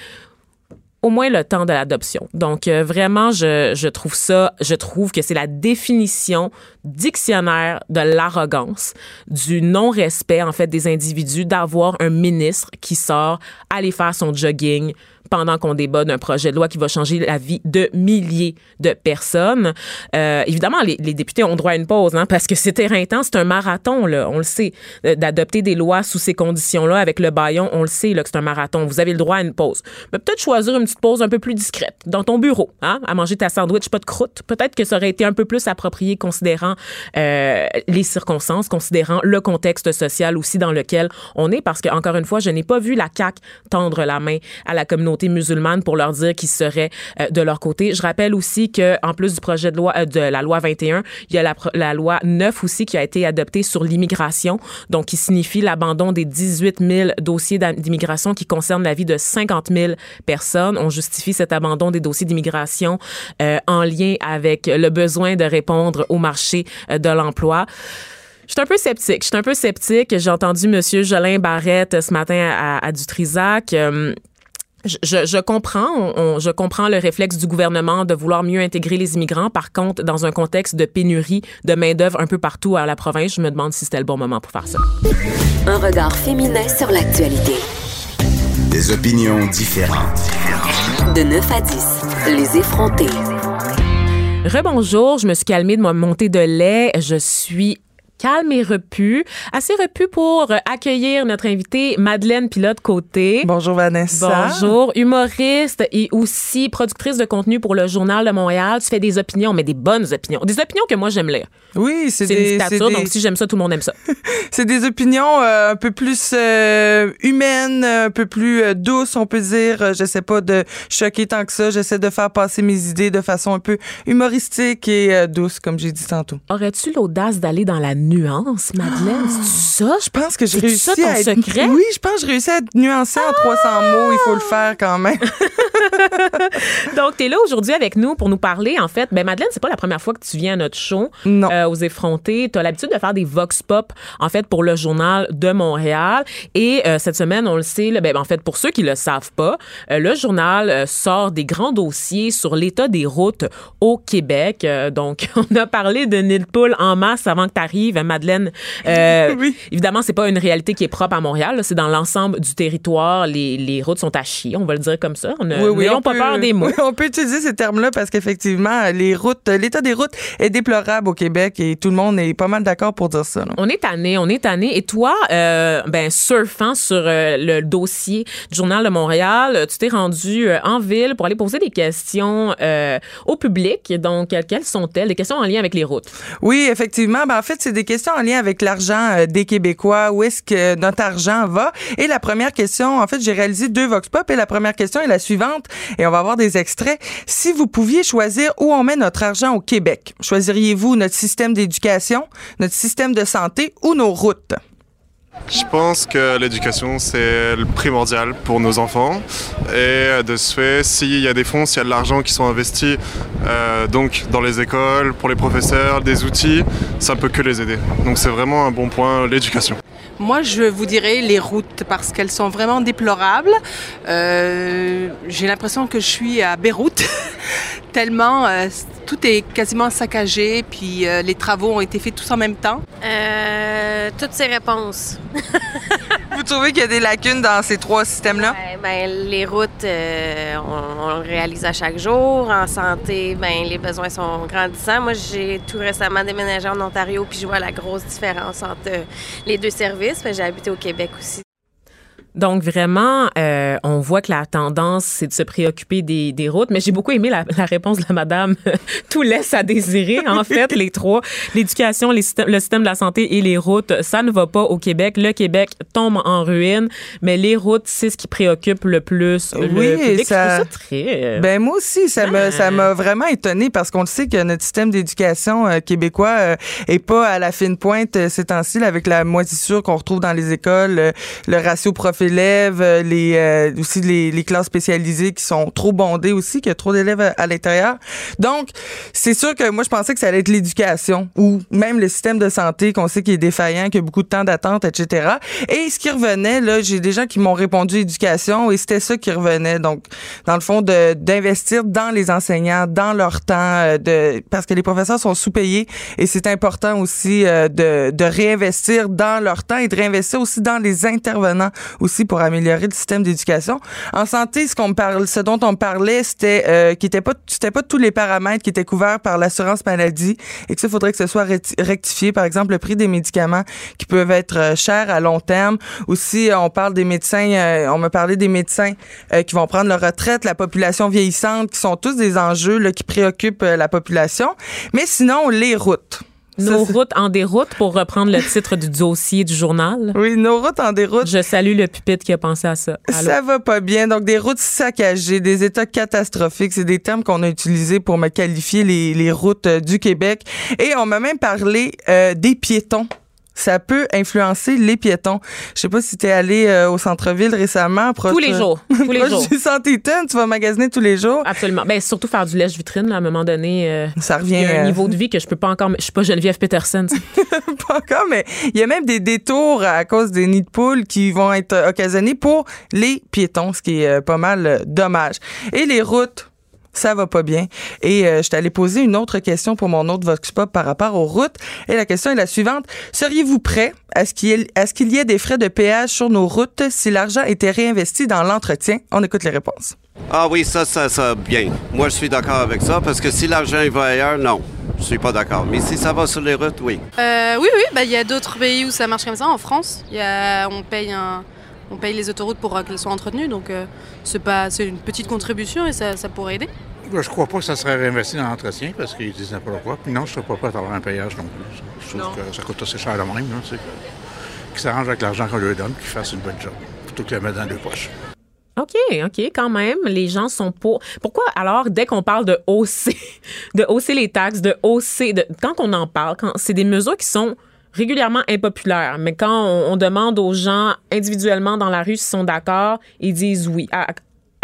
au moins le temps de l'adoption. Donc euh, vraiment, je, je trouve ça, je trouve que c'est la définition dictionnaire de l'arrogance, du non-respect en fait des individus d'avoir un ministre qui sort aller faire son jogging pendant qu'on débat d'un projet de loi qui va changer la vie de milliers de personnes. Euh, évidemment, les, les, députés ont droit à une pause, hein, parce que c'est éreintant, c'est un marathon, là, on le sait, euh, d'adopter des lois sous ces conditions-là avec le baillon, on le sait, là, que c'est un marathon. Vous avez le droit à une pause. Mais peut-être choisir une petite pause un peu plus discrète dans ton bureau, hein, à manger ta sandwich, pas de croûte. Peut-être que ça aurait été un peu plus approprié considérant euh, les circonstances, considérant le contexte social aussi dans lequel on est, parce que encore une fois, je n'ai pas vu la CAC tendre la main à la communauté musulmane pour leur dire qu'ils seraient euh, de leur côté. Je rappelle aussi que en plus du projet de loi euh, de la loi 21, il y a la, loi 9 aussi qui a été adoptée sur l'immigration, donc qui signifie l'abandon des 18 000 dossiers d'immigration qui concernent la vie de 50 000 personnes. On justifie cet abandon des dossiers d'immigration euh, en lien avec le besoin de répondre au marché de l'emploi. Je suis un peu sceptique. Je suis un peu sceptique. J'ai entendu M. Jolin Barrette ce matin à, à Dutrisac. Je, je, comprends, on, je comprends le réflexe du gouvernement de vouloir mieux intégrer les immigrants. Par contre, dans un contexte de pénurie de main d'œuvre un peu partout à la province, je me demande si c'était le bon moment pour faire ça.
Un regard féminin sur l'actualité.
Des opinions différentes.
De 9 à 10, les effrontés.
Rebonjour, je me suis calmée de ma montée de lait. Je suis calme et repu, assez repu pour accueillir notre invitée Madeleine Pilote Côté.
Bonjour Vanessa.
Bonjour, humoriste et aussi productrice de contenu pour le Journal de Montréal. Tu fais des opinions, mais des bonnes opinions, des opinions que moi j'aime lire.
Oui, c'est
des
des-
donc si j'aime ça, tout le monde aime ça.
c'est des opinions euh, un peu plus euh, humaines, un peu plus euh, douces, on peut dire. Euh, J'essaie pas de choquer tant que ça. J'essaie de faire passer mes idées de façon un peu humoristique et euh, douce, comme j'ai dit tantôt.
Aurais-tu l'audace d'aller dans la nuance, Madeleine? C'est ça?
Je pense que j'ai réussi
ça ton
à être...
secret?
Oui, je pense que j'ai réussi à être nuancée en 300 mots. Il faut le faire quand même.
Donc, tu es là aujourd'hui avec nous pour nous parler. En fait, ben Madeleine, c'est pas la première fois que tu viens à notre show
Non.
euh, aux effrontés. Tu as l'habitude de faire des vox pop, en fait, pour le journal de Montréal. Et euh, cette semaine, on le sait, là, ben, en fait, pour ceux qui le savent pas, euh, le journal sort des grands dossiers sur l'état des routes au Québec. Donc, on a parlé de poule en masse avant que tu arrives, Madeleine. Euh,
Oui.
Évidemment, c'est pas une réalité qui est propre à Montréal. C'est dans l'ensemble du territoire. Les, les routes sont à chier, on va le dire comme ça. On N'ayons
on
pas
peut-
peur des mots.
oui, on peut utiliser ces termes-là parce qu'effectivement, les routes, l'état des routes est déplorable au Québec et tout le monde est pas mal d'accord pour dire ça. là.
On est tanné, on est tanné. Et toi, euh, ben surfant sur euh, le dossier du Journal de Montréal, tu t'es rendu euh, en ville pour aller poser des questions au public. Donc, quelles sont-elles? Des questions en lien avec les routes.
Oui, effectivement. Ben, en fait, c'est des questions en lien avec l'argent euh, des Québécois. Où est-ce que notre argent va? Et la première question, en fait, j'ai réalisé deux Vox Pop et la première question est la suivante. Et on va avoir des extraits. Si vous pouviez choisir où on met notre argent au Québec, choisiriez-vous notre système d'éducation, notre système de santé ou nos routes?
Je pense que l'éducation, c'est le primordial pour nos enfants. Et de ce fait, s'il y a des fonds, s'il y a de l'argent qui sont investis euh, donc dans les écoles, pour les professeurs, des outils, ça peut que les aider. Donc c'est vraiment un bon point, l'éducation.
Moi, je vous dirais les routes parce qu'elles sont vraiment déplorables. Euh, J'ai l'impression que je suis à Beyrouth, tellement euh, tout est quasiment saccagé, puis euh, les travaux ont été faits tous en même temps.
Euh, toutes ces réponses.
Vous trouvez qu'il y a des lacunes dans ces trois systèmes-là?
Ouais, ben, les routes, euh, on, on le réalise à chaque jour. En santé, ben, les besoins sont grandissants. Moi, j'ai tout récemment déménagé en Ontario, puis je vois la grosse différence entre les deux services. J'ai habité au Québec aussi.
Donc, vraiment, euh, on voit que la tendance, c'est de se préoccuper des, des routes. Mais j'ai beaucoup aimé la, la réponse de la madame. Tout laisse à désirer, en fait, les trois. L'éducation, le système de la santé et les routes, ça ne va pas au Québec. Le Québec tombe en ruine, mais les routes, c'est ce qui préoccupe le plus le
Oui, et
public.
ça-
Je ça très...
Ben moi aussi, ça me
Ah.
ça m'a vraiment étonné parce qu'on le sait que notre système d'éducation euh, québécois euh, est pas à la fine pointe euh, ces temps-ci avec la moisissure qu'on retrouve dans les écoles, euh, le ratio prof-élève, euh, les euh, aussi les, classes spécialisées qui sont trop bondées aussi, qu'il y a trop d'élèves à, à l'intérieur. Donc c'est sûr que moi je pensais que ça allait être l'éducation ou même le système de santé qu'on sait qu'il est défaillant, qu'il y a beaucoup de temps d'attente, etc. Et ce qui revenait là, j'ai des gens qui m'ont répondu éducation et c'était ça qui revenait. Donc dans le fond d'investir dans les enseignants, dans leur temps, euh, de parce que les professeurs sont sous-payés et c'est important aussi euh, de, de réinvestir dans leur temps et de réinvestir aussi dans les intervenants aussi pour améliorer le système d'éducation. En santé, ce qu'on parle, ce dont on parlait, c'était euh, qui était pas, c'était pas tous les paramètres qui étaient couverts par l'assurance maladie et que ça faudrait que ce soit rectifié. Par exemple, le prix des médicaments qui peuvent être euh, chers à long terme. Aussi, on parle des médecins. Euh, on me parlait des médecins qui vont prendre leur retraite, la population vieillissante, qui sont tous des enjeux là, qui préoccupent la population. Mais sinon, les routes.
Nos routes en déroute, pour reprendre le titre du dossier du journal.
Oui, nos routes en déroute.
Je salue le pupitre qui a pensé à ça.
Ça va pas bien. Donc, des routes saccagées, des états catastrophiques, c'est des termes qu'on a utilisés pour me qualifier les, les routes euh, du Québec. Et on m'a même parlé euh, des piétons ça peut influencer les piétons. Je sais pas si tu es allé euh, au centre-ville récemment.
tous les jours. Tous les jours.
du tu vas magasiner tous les jours.
Absolument. Ben, surtout faire du lèche-vitrine, à un moment donné. Euh,
ça revient.
Il y a un euh, niveau de vie que je peux pas encore. Je suis pas Geneviève Peterson.
pas encore, mais il y a même des détours à cause des nids de poules qui vont être occasionnés pour les piétons, ce qui est pas mal dommage. Et les routes ça va pas bien. Et euh, je t'allais poser une autre question pour mon autre Vox Pop par rapport aux routes. Et la question est la suivante. Seriez-vous prêt à ce qu'il y, ait, qu'il y ait des frais de péage sur nos routes si l'argent était réinvesti dans l'entretien? On écoute les réponses.
Ah oui, ça, ça, ça, bien. Moi, je suis d'accord avec ça parce que si l'argent va ailleurs, non. Je suis pas d'accord. Mais si ça va sur les routes, oui.
Euh, oui, oui. Ben, il y a d'autres pays où ça marche comme ça. En France, y a, on paye un on paye les autoroutes pour qu'elles soient entretenues, donc euh, c'est pas c'est une petite contribution et ça, pourrait aider.
Je je crois pas que ça serait réinvesti dans l'entretien parce qu'ils disent n'importe quoi. Puis non, je ne serais pas prêt à avoir un payage non plus. Je trouve que ça coûte assez cher de même. Là, qu'ils s'arrangent avec l'argent qu'on leur donne qu'ils fassent une bonne job plutôt que de le mettre dans deux poches.
OK, OK, quand même, les gens sont pour. Pourquoi alors, dès qu'on parle de hausser, de hausser les taxes, de hausser, de, quand on en parle, quand c'est des mesures qui sont régulièrement impopulaire. Mais quand on, demande aux gens individuellement dans la rue s'ils sont d'accord, ils disent oui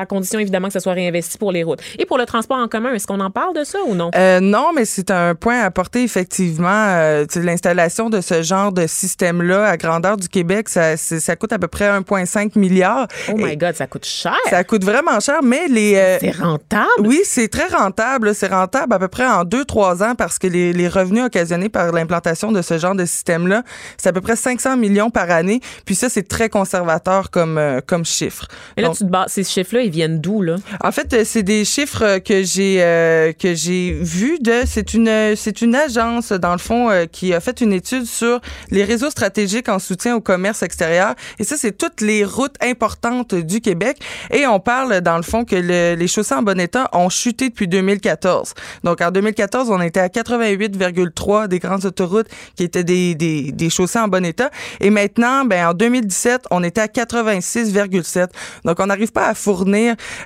condition évidemment que ça soit réinvesti pour les routes. Et pour le transport en commun, est-ce qu'on en parle de ça ou non?
Euh, non, mais c'est un point à porter effectivement. Euh, l'installation de ce genre de système-là à grandeur du Québec, ça, ça coûte à peu près 1,5 milliard.
Oh my God, ça coûte cher.
Ça coûte vraiment cher, mais les... Euh,
c'est rentable?
Oui, c'est très rentable. C'est rentable à peu près en 2-3 ans parce que les, les revenus occasionnés par l'implantation de ce genre de système-là, c'est à peu près 500 millions par année. Puis ça, c'est très conservateur comme, comme chiffre.
Et là, tu te bats, ces chiffres-là, viennent d'où là?
En fait, euh, c'est des chiffres que j'ai euh, que j'ai vus de c'est une c'est une agence dans le fond euh, qui a fait une étude sur les réseaux stratégiques en soutien au commerce extérieur et ça c'est toutes les routes importantes du Québec et on parle dans le fond que les chaussées en bon état ont chuté depuis 2014. Donc en 2014, on était à 88,3 des grandes autoroutes qui étaient des, des, des chaussées en bon état et maintenant ben en 2017, on était à 86,7. Donc on n'arrive pas à fournir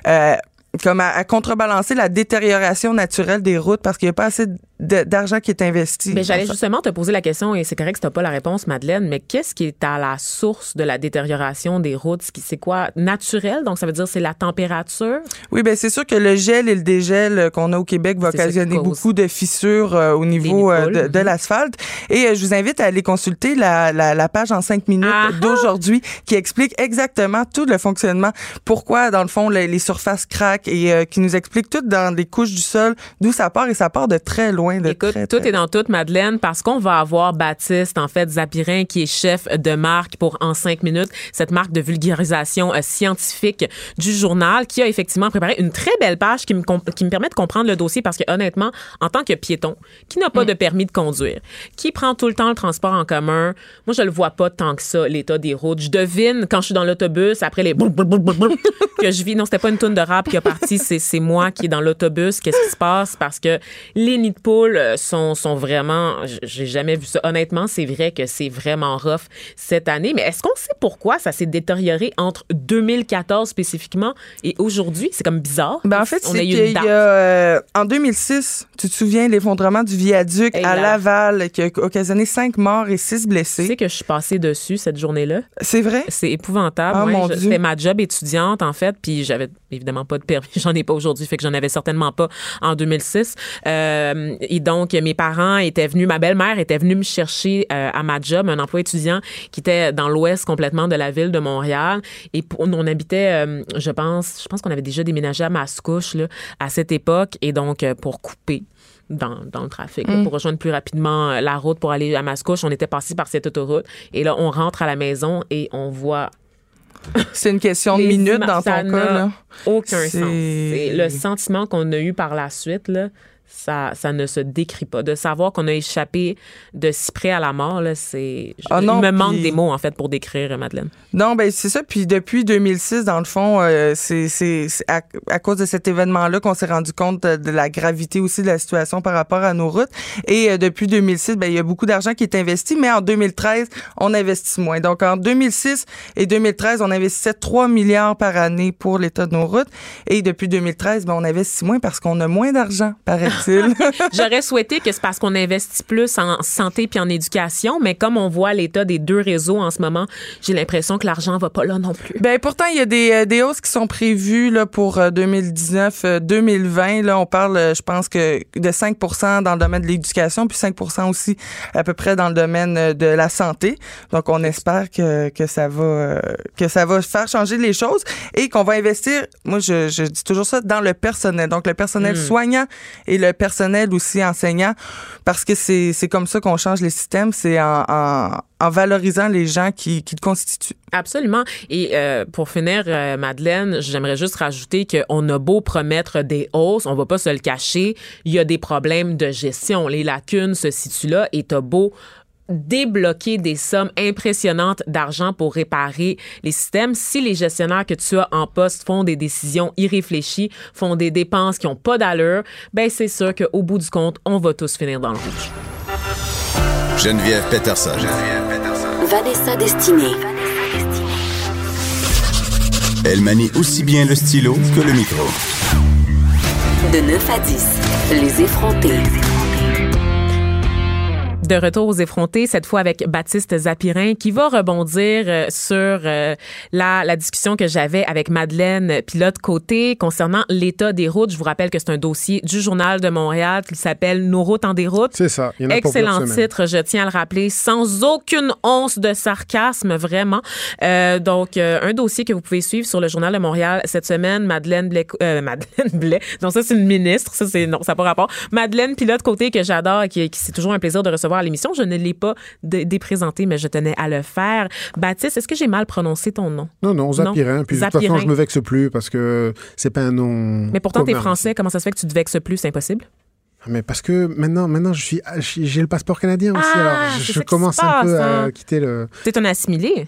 euh, comme à, contrebalancer la détérioration naturelle des routes parce qu'il n'y a pas assez d'argent qui est investi.
Mais j'allais justement te poser la question, et c'est correct que tu n'as pas la réponse, Madeleine, mais qu'est-ce qui est à la source de la détérioration des routes? C'est quoi? Naturel? Donc, ça veut dire c'est la température?
Oui, bien, c'est sûr que le gel et le dégel qu'on a au Québec va occasionner beaucoup de fissures euh, au niveau euh, de, de l'asphalte. Et euh, je vous invite à aller consulter la, la, la page en cinq minutes d'aujourd'hui qui explique exactement tout le fonctionnement, pourquoi, dans le fond, les, les surfaces craquent et qui nous explique tout dans les couches du sol, d'où ça part et ça part de très loin
Écoute, tout est dans tout, Madeleine, parce qu'on va avoir Baptiste, en fait, Zapirin, qui est chef de marque pour En 5 minutes, cette marque de vulgarisation euh, scientifique du journal, qui a effectivement préparé une très belle page qui me, qui me permet de comprendre le dossier parce que, honnêtement, en tant que piéton, qui n'a pas mm. de permis de conduire, qui prend tout le temps le transport en commun, moi, je le vois pas tant que ça, l'état des routes. Je devine quand je suis dans l'autobus, après les que je vis. Non, c'était pas une tonne de rap qui a parti, c'est moi qui est dans l'autobus. Qu'est-ce qui se passe? Parce que les nids de euh, sont, sont vraiment. J'ai jamais vu ça. Honnêtement, c'est vrai que c'est vraiment rough cette année. Mais est-ce qu'on sait pourquoi ça s'est détérioré entre 2014 spécifiquement et aujourd'hui? C'est comme bizarre.
Ben en fait, c'est qu'il y a. Euh, en 2006, tu te souviens l'effondrement du viaduc à Laval qui a occasionné cinq morts et six blessés?
Tu sais que je suis passée dessus cette journée-là.
C'est vrai?
C'est épouvantable. Oh, C'était ma job étudiante, en fait, puis j'avais évidemment pas de permis. J'en ai pas aujourd'hui, fait que j'en avais certainement pas en 2006. Euh, et donc, mes parents étaient venus, ma belle-mère était venue me chercher euh, à ma job, un emploi étudiant qui était dans l'ouest complètement de la ville de Montréal. Et on habitait, euh, je pense, je pense qu'on avait déjà déménagé à Mascouche là, à cette époque. Et donc, pour couper dans, dans, le trafic, mm. pour rejoindre plus rapidement la route pour aller à Mascouche, on était passé par cette autoroute. Et là, on rentre à la maison et on voit
C'est une question de minutes dans ton cas. Là.
Aucun sens. C'est le sentiment qu'on a eu par la suite, là, ça, ça ne se décrit pas. De savoir qu'on a échappé de si près à la mort, là, c'est. je-
Ah non,
il me manque des mots, en fait, pour décrire euh, Madeleine.
Non, ben c'est ça. Puis depuis 2006, dans le fond, euh, c'est à, à cause de cet événement-là qu'on s'est rendu compte de, de la gravité aussi de la situation par rapport à nos routes. Et euh, depuis 2006, ben il y a beaucoup d'argent qui est investi, mais en 2013, on investit moins. Donc en 2006 et 2013, on investissait 3 milliards par année pour l'état de nos routes. Et depuis 2013, ben on investit moins parce qu'on a moins d'argent,
J'aurais souhaité que c'est parce qu'on investit plus en santé puis en éducation, mais comme on voit l'état des deux réseaux en ce moment, j'ai l'impression que l'argent va pas là non plus.
Ben pourtant il y a des, euh, des hausses qui sont prévues là pour 2019 2020 là on parle euh, je pense que de 5% dans le domaine de l'éducation puis 5% aussi à peu près dans le domaine euh, de la santé. Donc on espère que, que ça va euh, que ça va faire changer les choses et qu'on va investir moi je, je dis toujours ça dans le personnel. Donc le personnel
Mm.
soignant et le personnel aussi enseignant parce que c'est comme ça qu'on change les systèmes, c'est en, en en valorisant les gens qui, qui le constituent.
Absolument. Et euh, pour finir, euh, Madeleine, j'aimerais juste rajouter qu'on a beau promettre des hausses, on va pas se le cacher, il y a des problèmes de gestion. Les lacunes se situent là et t'as beau débloquer des sommes impressionnantes d'argent pour réparer les systèmes. Si les gestionnaires que tu as en poste font des décisions irréfléchies, font des dépenses qui ont pas d'allure, ben c'est sûr qu'au bout du compte, on va tous finir dans le rouge.
Geneviève Peterson.
Vanessa Destinée.
Elle manie aussi bien le stylo que le micro.
De 9 à 10, les effrontés.
De retour aux effrontés, cette fois avec Baptiste Zapirin, qui va rebondir euh, sur euh, la, la discussion que j'avais avec Madeleine Pilote Côté concernant l'état des routes. Je vous rappelle que c'est un dossier du Journal de Montréal qui s'appelle Nos routes en déroute.
C'est ça. Il y en a
Excellent titre, je tiens à le rappeler, sans aucune once de sarcasme, vraiment. Euh, donc, euh, un dossier que vous pouvez suivre sur le Journal de Montréal cette semaine. Madeleine Blais, euh, Madeleine Blais. Non, ça, c'est une ministre. Ça, c'est, non, ça n'a pas rapport. Madeleine Pilote Côté, que j'adore et qui, qui c'est toujours un plaisir de recevoir l'émission. Je ne l'ai pas dé- déprésenté, mais je tenais à le faire. Baptiste, est-ce que j'ai mal prononcé ton nom?
Non, non, Zapirin. Puis de toute
Zapirin.
façon, je me vexe plus parce que c'est pas un nom.
Mais pourtant, t'es
commun.
français. Comment ça se fait que tu te vexes plus? C'est impossible?
Mais parce que maintenant, maintenant, je suis, j'ai le passeport canadien aussi.
Ah,
alors, je, commence un peu à
hein.
quitter le.
T'es un assimilé?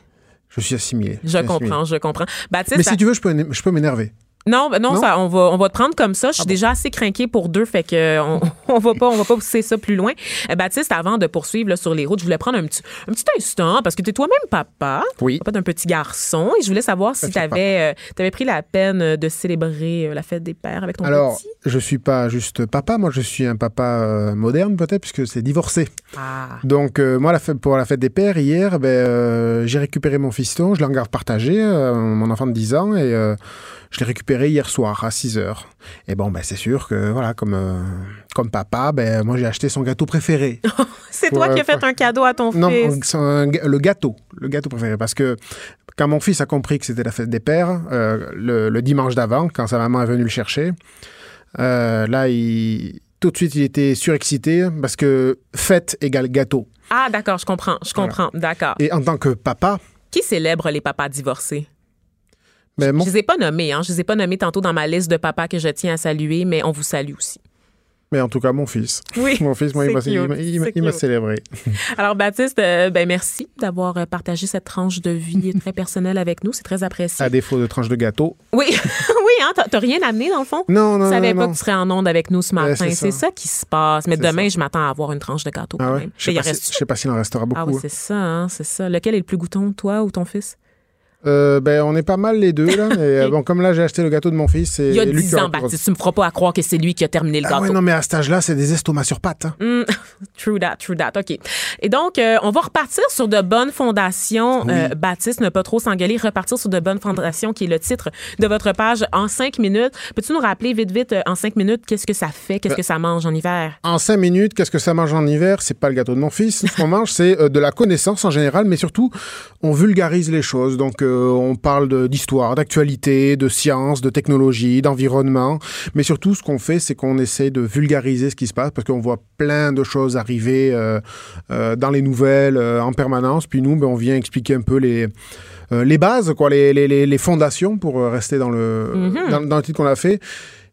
Je suis assimilé.
Je
assimilé.
comprends, je comprends. Baptiste,
Mais
ça-
si tu veux, je peux, je peux m'énerver.
Non, ben non,
Non?
Ça, on va on va te prendre comme ça. Je suis déjà assez craqué pour deux, fait que euh, on, on va pas on va pas pousser ça plus loin. Euh, Baptiste, avant de poursuivre là, sur les routes, je voulais prendre un petit un petit instant parce que tu es toi-même papa,
Oui.
papa d'un petit garçon, et je voulais savoir si tu avais pris la peine euh, de célébrer euh, la fête des pères avec ton
Alors,
petit?
je suis pas juste papa. Moi, je suis un papa euh, moderne peut-être puisque c'est divorcé.
Ah.
Donc euh, moi, la fête, pour la fête des pères hier, ben, euh, j'ai récupéré mon fiston. Je l'ai en garde partagée, euh, mon enfant de 10 ans, et euh, je l'ai récupéré hier soir à 6 heures. Et bon, ben c'est sûr que voilà, comme euh, comme papa, ben moi j'ai acheté son gâteau préféré.
C'est toi qui as fait un cadeau à ton
Non,
fils.
ga- le gâteau, le gâteau préféré. Parce que quand mon fils a compris que c'était la fête des pères, euh, le, le dimanche d'avant, quand sa maman est venue le chercher, euh, là, il, tout de suite, il était surexcité parce que fête égale gâteau.
Ah d'accord, je comprends, je comprends, d'accord.
Et en tant que papa,
Qui célèbre les papas divorcés?
Ben, mon-
Je les ai pas nommés, hein. Je les ai pas nommés tantôt dans ma liste de papas que je tiens à saluer, mais on vous salue aussi.
mais en tout cas, mon fils.
Oui,
Mon fils, moi, il m'a célébré.
Alors, Baptiste, euh, ben merci d'avoir euh, partagé cette tranche de vie très personnelle avec nous. C'est très apprécié.
À défaut de tranche de gâteau.
Oui, oui, hein, t'as- t'as rien amené dans le fond?
Non, non,
Je savais
non,
pas
non.
que tu serais en onde avec nous ce matin.
c'est
c'est
ça.
ça. qui se passe. Mais demain, je m'attends à avoir une tranche de gâteau quand
Ah ouais?
même.
Je sais pas si-
reste-
je sais pas s'il en restera beaucoup.
Ah oui,
hein.
c'est ça, hein, c'est ça. Lequel est le plus goûton, toi ou ton fils?
Euh, ben, on est pas mal les deux, là. Et, euh, bon, comme là, j'ai acheté le gâteau de mon fils. et
Il y a
lui
10
qui
ans, Baptiste. Tu me feras pas à croire que c'est lui qui a terminé le
Ah
gâteau.
ouais, non, mais à cet âge-là, c'est des estomacs sur pattes. hein.
Mm, true that, true that. OK. Et donc, euh, on va repartir sur de bonnes fondations.
Oui.
Euh, Baptiste, ne pas trop s'engueuler. Repartir sur de bonnes fondations, qui est le titre de votre page en cinq minutes. Peux-tu nous rappeler vite, vite, en cinq minutes, qu'est-ce que ça fait? Qu'est-ce
Ben,
que ça mange en hiver?
En cinq minutes, qu'est-ce que ça mange en hiver? C'est pas le gâteau de mon fils. Ce qu'on mange, c'est de la connaissance en général, mais surtout, on vulgarise les choses. Donc, on parle d'histoire, d'actualité, de science, de technologie, d'environnement. Mais surtout, ce qu'on fait, c'est qu'on essaie de vulgariser ce qui se passe parce qu'on voit plein de choses arriver euh, euh, dans les nouvelles euh, en permanence. Puis nous, ben, on vient expliquer un peu les, euh, les bases, quoi, les, les, les, les fondations pour euh, rester dans le,
Mhm.
dans, dans le titre qu'on a fait.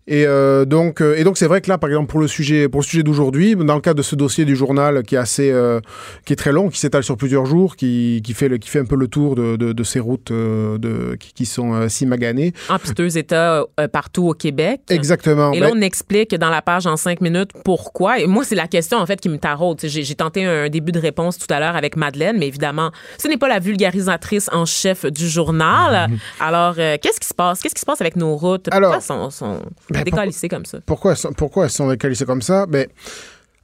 Et euh, donc, euh, et donc c'est vrai que là, par exemple, pour le sujet, pour le sujet d'aujourd'hui, dans le cadre de ce dossier du journal qui est assez, euh, qui est très long, qui s'étale sur plusieurs jours, qui, qui fait le, qui fait un peu le tour de, de, de ces routes euh, de, qui, qui sont si maganées.
En piteux état partout au Québec.
Exactement.
Et là,
Ben,
on explique dans la page en cinq minutes pourquoi. Et moi, c'est la question, en fait, qui me taraude. J'ai tenté un début de réponse tout à l'heure avec Madeleine, mais évidemment, ce n'est pas la vulgarisatrice en chef du journal. Alors, euh, qu'est-ce qui se passe? Qu'est-ce qui se passe avec nos routes?
Alors,
pourquoi sont, sont
ben,
comme ça?
Pourquoi, elles sont- pourquoi elles sont décalissées comme ça? Ben,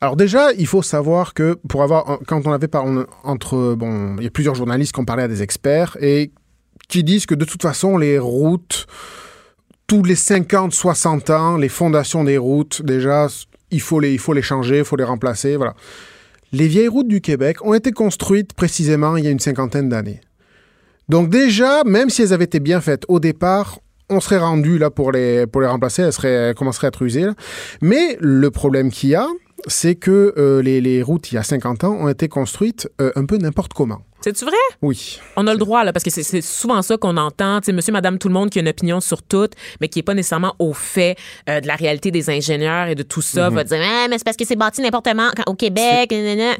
Alors déjà, il faut savoir que pour avoir, quand on avait par, on- entre, bon, il y a plusieurs journalistes qui ont parlé à des experts et qui disent que de toute façon, les routes, tous les 50, 60 ans, les fondations des routes, déjà, il faut les, il faut les changer, il faut les remplacer, voilà. Les vieilles routes du Québec ont été construites précisément il y a une cinquantaine d'années. Donc déjà, même si elles avaient été bien faites au départ, on serait rendu là pour les, pour les remplacer, elles, seraient, commenceraient à être usées. là. Mais le problème qu'il y a, c'est que euh, les, les routes, il y a 50 ans, ont été construites euh, un peu n'importe comment.
C'est-tu vrai?
Oui.
On a le droit, là, parce que c'est- souvent ça qu'on entend. Sais, monsieur, madame, tout le monde qui a une opinion sur tout, mais qui n'est pas nécessairement au fait euh, de la réalité des ingénieurs et de tout ça,
Mhm.
va dire, ah, mais c'est parce que c'est bâti n'importe comment au Québec.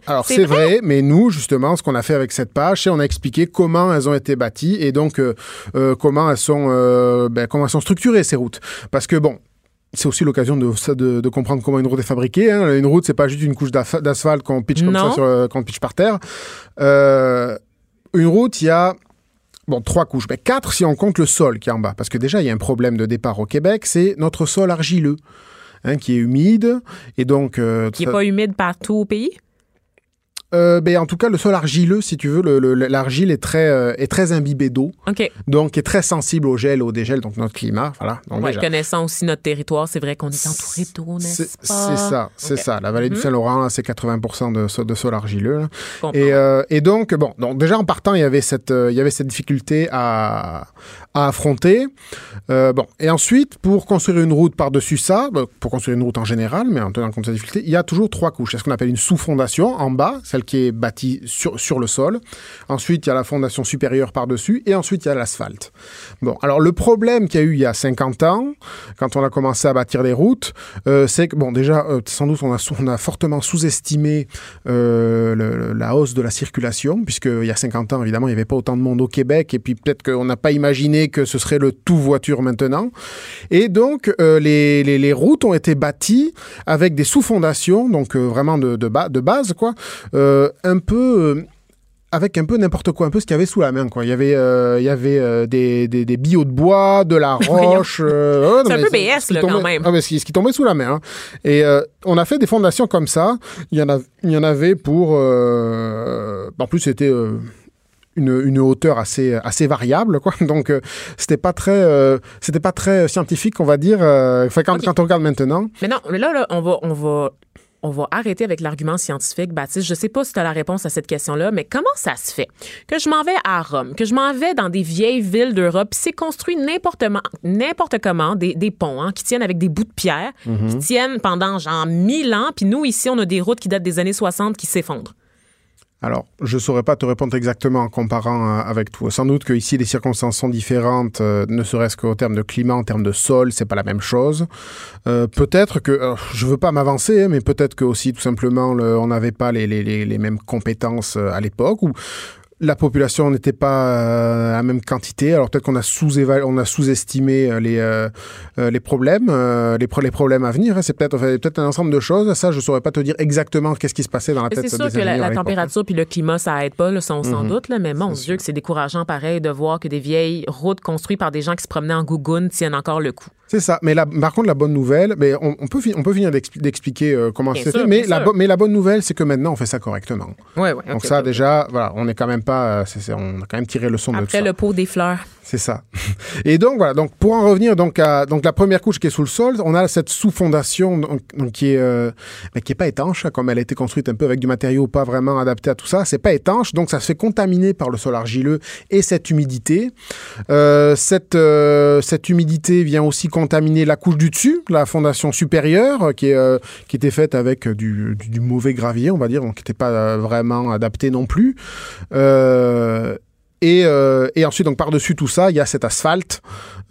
Alors c'est vrai, mais nous, justement, ce qu'on a fait avec cette page, c'est on a expliqué comment elles ont été bâties et donc euh, euh, comment elles sont, ben, comment elles sont structurées ces routes. Parce que bon. C'est aussi l'occasion de, de, de comprendre comment une route est fabriquée. hein. Une route, c'est pas juste une couche d'asphalte qu'on pitch comme
Non.
ça, sur, euh, qu'on pitch par terre. Euh, une route, il y a bon trois couches, mais quatre si on compte le sol qui est en bas. Parce que déjà, il y a un problème de départ au Québec, c'est notre sol argileux, hein, qui est humide et donc euh,
Qui n'est
ça-
pas humide partout au pays?
Euh, ben, en tout cas, le sol argileux, si tu veux, le- le- l'argile est très, euh, est très imbibée d'eau,
OK.
donc est très sensible au gel, au dégel, donc notre climat, voilà. Donc,
Ouais,
déjà,
connaissant aussi notre territoire, c'est vrai qu'on est entouré d'eau, n'est-ce pas?
c'est ça, c'est ça. La vallée du
Mhm.
Saint-Laurent, c'est 80% de, so- de sol argileux. Et, euh, et donc, bon, donc déjà en partant, il y avait cette, euh, il y avait cette difficulté à, à affronter. Euh, bon, et ensuite, pour construire une route par-dessus ça, ben, pour construire une route en général, mais en tenant compte de cette difficulté, il y a toujours trois couches. Il ce qu'on appelle une sous-fondation en bas, celle qui est bâtie sur, sur le sol. Ensuite, il y a la fondation supérieure par-dessus, et ensuite, il y a l'asphalte. Bon, alors le problème qu'il y a eu il y a 50 ans, quand on a commencé à bâtir des routes, euh, c'est que, bon, déjà, euh, sans doute, on a, on a fortement sous-estimé la hausse de la circulation, puisqu'il y a 50 ans, évidemment, il n'y avait pas autant de monde au Québec, et puis peut-être qu'on n'a pas imaginé que ce serait le tout voiture maintenant. Et donc, euh, les, les- les routes ont été bâties avec des sous-fondations, donc euh, vraiment de, de, ba- de base, quoi, euh, un peu... avec un peu n'importe quoi, un peu ce qu'il y avait sous la main. Quoi. Il y avait, euh, il y avait euh, des, des, des billots de bois, de la roche. euh,
C'est un peu BS, là,
tombait-
quand même.
Ah, mais ce, qui, ce qui tombait sous la main. hein. Et on a fait des fondations comme ça. Il y en, a, il y en avait pour... en plus, c'était... une, une hauteur assez, assez variable, quoi. Donc, euh, c'était pas très, euh, c'était pas très scientifique, on va dire. euh, enfin, quand, quand on regarde maintenant.
Mais non, mais là, là, on va, on va, on va arrêter avec l'argument scientifique, Baptiste. Je sais pas si tu as la réponse à cette question-là, mais comment ça se fait que je m'en vais à Rome, que je m'en vais dans des vieilles villes d'Europe, puis c'est construit n'importe n'importe comment, des, des ponts hein, qui tiennent avec des bouts de pierre,
Mhm.
qui tiennent pendant genre 1000 ans, puis nous, ici, on a des routes qui datent des années 60 qui s'effondrent.
Alors, je saurais pas te répondre exactement en comparant euh, avec tout. Sans doute que ici les circonstances sont différentes, euh, ne serait-ce qu'au terme de climat, en termes de sol, c'est pas la même chose. Euh, peut-être que, euh, je veux pas m'avancer, hein, mais peut-être que aussi tout simplement le- on n'avait pas les, les, les, mêmes compétences à l'époque ou la population n'était pas euh, à la même quantité. Alors peut-être qu'on a sous on a sous-estimé euh, les euh, les problèmes, euh, les, pro- les problèmes à venir. hein. C'est peut-être enfin, peut-être un ensemble de choses. Ça, je saurais pas te dire exactement qu'est-ce qui se passait dans la tête
C'est
des
sûr que la, température puis le climat, ça aide pas, là, sans
Mhm.
doute, là, mais mon Dieu, que c'est décourageant pareil de voir que des vieilles routes construites par des gens qui se promenaient en gougoune tiennent encore le coup.
C'est ça. Mais la, par contre, la bonne nouvelle, mais on, on peut, on peut finir d'expli- d'expliquer euh, comment c'était,
sûr,
mais la, mais bonne nouvelle, c'est que maintenant, on fait ça correctement.
Ouais, ouais.
Donc ça, déjà, voilà, on est quand même pas, euh, c'est- c'est- on a quand même tiré le son de tout
Après
ça.
le pot des fleurs.
C'est ça. Et donc voilà. Donc pour en revenir donc à la première couche qui est sous le sol, on a cette sous-fondation donc, qui est euh, mais qui est pas étanche, hein, comme elle a été construite un peu avec du matériau pas vraiment adapté à tout ça. C'est pas étanche, donc ça se fait contaminer par le sol argileux et cette humidité. Euh, cette euh, cette humidité vient aussi contaminer la couche du dessus, la fondation supérieure, qui est était faite avec du, mauvais gravier, on va dire, donc qui n'était pas vraiment adapté non plus. Et, euh, et, ensuite, donc par-dessus tout ça, il y a cet asphalte.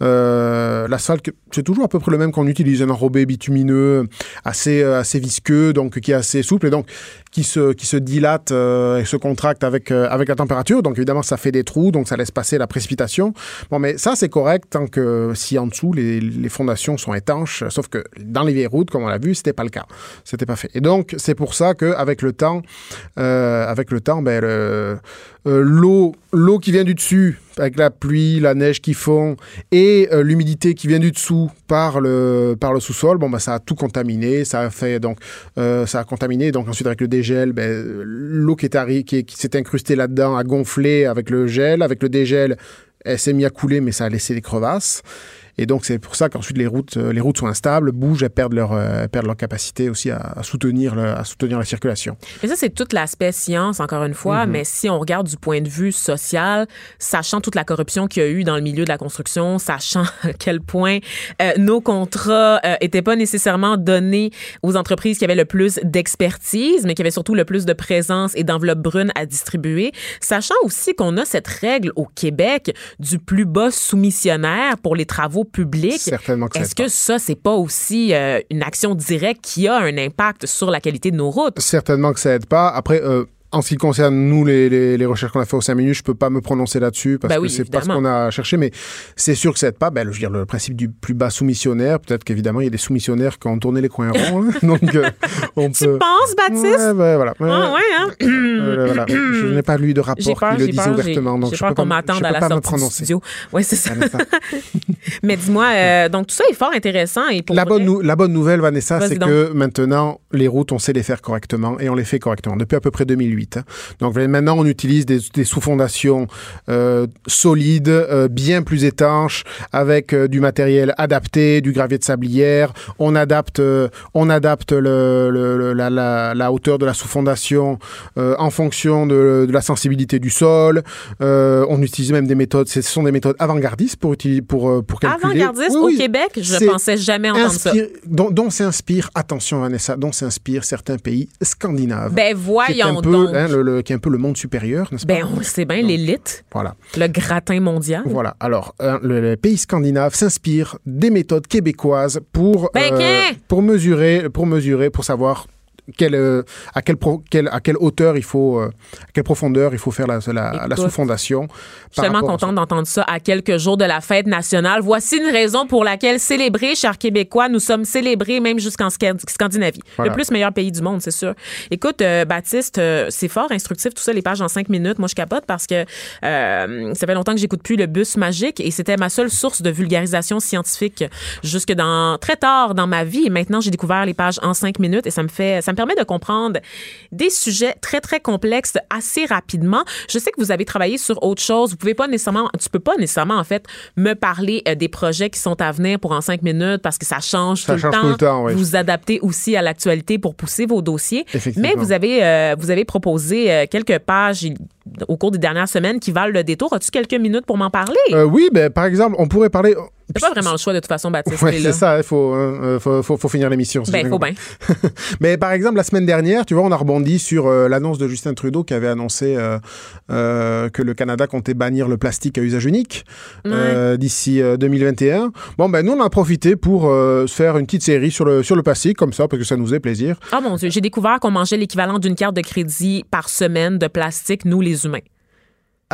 Euh, L'asphalte, c'est toujours à peu près le même qu'on utilise, un enrobé bitumineux, assez, assez visqueux, donc qui est assez souple et donc qui se, qui se dilate euh, et se contracte avec, euh, avec la température. Donc évidemment, ça fait des trous, donc ça laisse passer la précipitation. Bon, mais ça, c'est correct tant que si en dessous, les, les fondations sont étanches. Sauf que dans les vieilles routes, comme on l'a vu, c'était pas le cas. C'était pas fait. Et donc, c'est pour ça qu'avec le temps, euh, avec le temps, ben, le, l'eau, l'eau qui vient du dessus, avec la pluie, la neige qui fond et euh, l'humidité qui vient du dessous par le, par le sous-sol, bon, bah, ça a tout contaminé. Ça a fait donc, euh, ça a contaminé. Donc ensuite, avec le dégel, ben, l'eau qui, est qui, qui s'est incrustée là-dedans a gonflé avec le gel. Avec le dégel, elle s'est mise à couler, mais ça a laissé des crevasses. Et donc, c'est pour ça qu'ensuite, les routes, les routes sont instables, bougent, elles perdent leur, elles perdent leur capacité aussi à, à soutenir, le, à soutenir la circulation.
Et ça, c'est tout l'aspect science, encore une fois. Mm -hmm. Mais si on regarde du point de vue social, sachant toute la corruption qu'il y a eu dans le milieu de la construction, sachant à quel point euh, nos contrats euh, étaient pas nécessairement donnés aux entreprises qui avaient le plus d'expertise, mais qui avaient surtout le plus de présence et d'enveloppe brune à distribuer, sachant aussi qu'on a cette règle au Québec du plus bas soumissionnaire pour les travaux publics.
Certainement que
Est-ce que ça, c'est pas aussi euh, une action directe qui a un impact sur la qualité de nos routes?
Certainement que ça aide pas. Après, euh, en ce qui concerne nous, les, les, les recherches qu'on a fait aux 5 minutes, je peux pas me prononcer là-dessus parce que
oui,
c'est pas ce qu'on a cherché, mais c'est sûr que ça aide pas. Ben, je veux dire, le principe du plus bas soumissionnaire, peut-être qu'évidemment, il y a des soumissionnaires qui ont tourné les coins ronds. hein. donc, euh, on
tu
peut...
penses, Baptiste?
Ouais, ben, voilà.
Ah, ouais, hein?
Euh, voilà. Je n'ai pas lu de rapport
peur,
qui le disait
peur,
ouvertement, donc
j'ai
je
peur
peux pas,
qu'on m'attende à la sortie du studio. Ouais, c'est ça. mais dis-moi, euh, donc tout ça est fort intéressant et pour
la,
vrai...
bonne nou- la bonne nouvelle, Vanessa, c'est que maintenant, les routes, on sait les faire correctement et on les fait correctement depuis à peu près 2008. hein. Donc maintenant, on utilise des, des sous-fondations euh, solides, euh, bien plus étanches, avec euh, du matériel adapté, du gravier de sablière. On adapte, euh, on adapte le, le- le- la, la- la hauteur de la sous-fondation euh, en fonction de, de la sensibilité du sol. Euh, on utilise même des méthodes, ce sont des méthodes avant-gardistes pour pour, euh, pour calculer.
Avant-gardiste
Oui,
au. Québec, je
C'est
pensais jamais entendre ça.
inspire- dont, dont s'inspire, attention Vanessa, dont s'inspirent certains pays scandinaves.
Ben voyons
un peu,
donc.
hein, le, le- qui est un peu le monde supérieur, n'est-ce pas?
Ben on le sait bien, l'élite,
Voilà.
le gratin mondial.
Voilà. Alors, hein, le, le pays scandinave s'inspire des méthodes québécoises pour,
Ben,
pour mesurer, pour mesurer, pour savoir quelle, euh, à, quelle pro- quelle- à quelle hauteur il faut, euh, à quelle profondeur il faut faire la, la, la
Écoute,
sous-fondation.
Je suis tellement contente d'entendre ça à quelques jours de la fête nationale. Voici une raison pour laquelle célébrer, chers Québécois, nous sommes célébrés même jusqu'en Sca- Scandinavie.
Voilà.
Le plus meilleur pays du monde, c'est sûr. Écoute, euh, Baptiste, euh, c'est fort instructif tout ça, les pages en cinq minutes. Moi, je capote parce que euh, ça fait longtemps que j'écoute plus le bus magique et c'était ma seule source de vulgarisation scientifique jusque dans très tard dans ma vie. Et maintenant, j'ai découvert les pages en cinq minutes et ça me fait, ça me permet de comprendre des sujets très très complexes assez rapidement. Je sais que vous avez travaillé sur autre chose. Vous pouvez pas nécessairement, tu peux pas nécessairement en fait me parler euh, des projets qui sont à venir pour en cinq minutes parce que ça change,
Ça
tout,
change
le
tout le temps, oui.
Vous adaptez aussi à l'actualité pour pousser vos dossiers. Mais vous avez euh, vous avez proposé euh, quelques pages au cours des dernières semaines qui valent le détour. As-tu quelques minutes pour m'en parler?
Euh, oui, ben, par exemple, on pourrait parler.
C'est pas vraiment le choix de toute façon, Baptiste.
Ouais, c'est ça, il faut, euh, faut, faut, faut finir l'émission. si
Ben, faut
bien. Mais par exemple, la semaine dernière, tu vois, on a rebondi sur euh, l'annonce de Justin Trudeau qui avait annoncé euh, euh, que le Canada comptait bannir le plastique à usage unique euh, d'ici euh, 2021. Bon, ben nous, on a profité pour euh, faire une petite série sur le, sur le plastique, comme ça, parce que ça nous fait plaisir.
Ah mon Dieu, j'ai découvert qu'on mangeait l'équivalent d'une carte de crédit par semaine de plastique, nous les humains.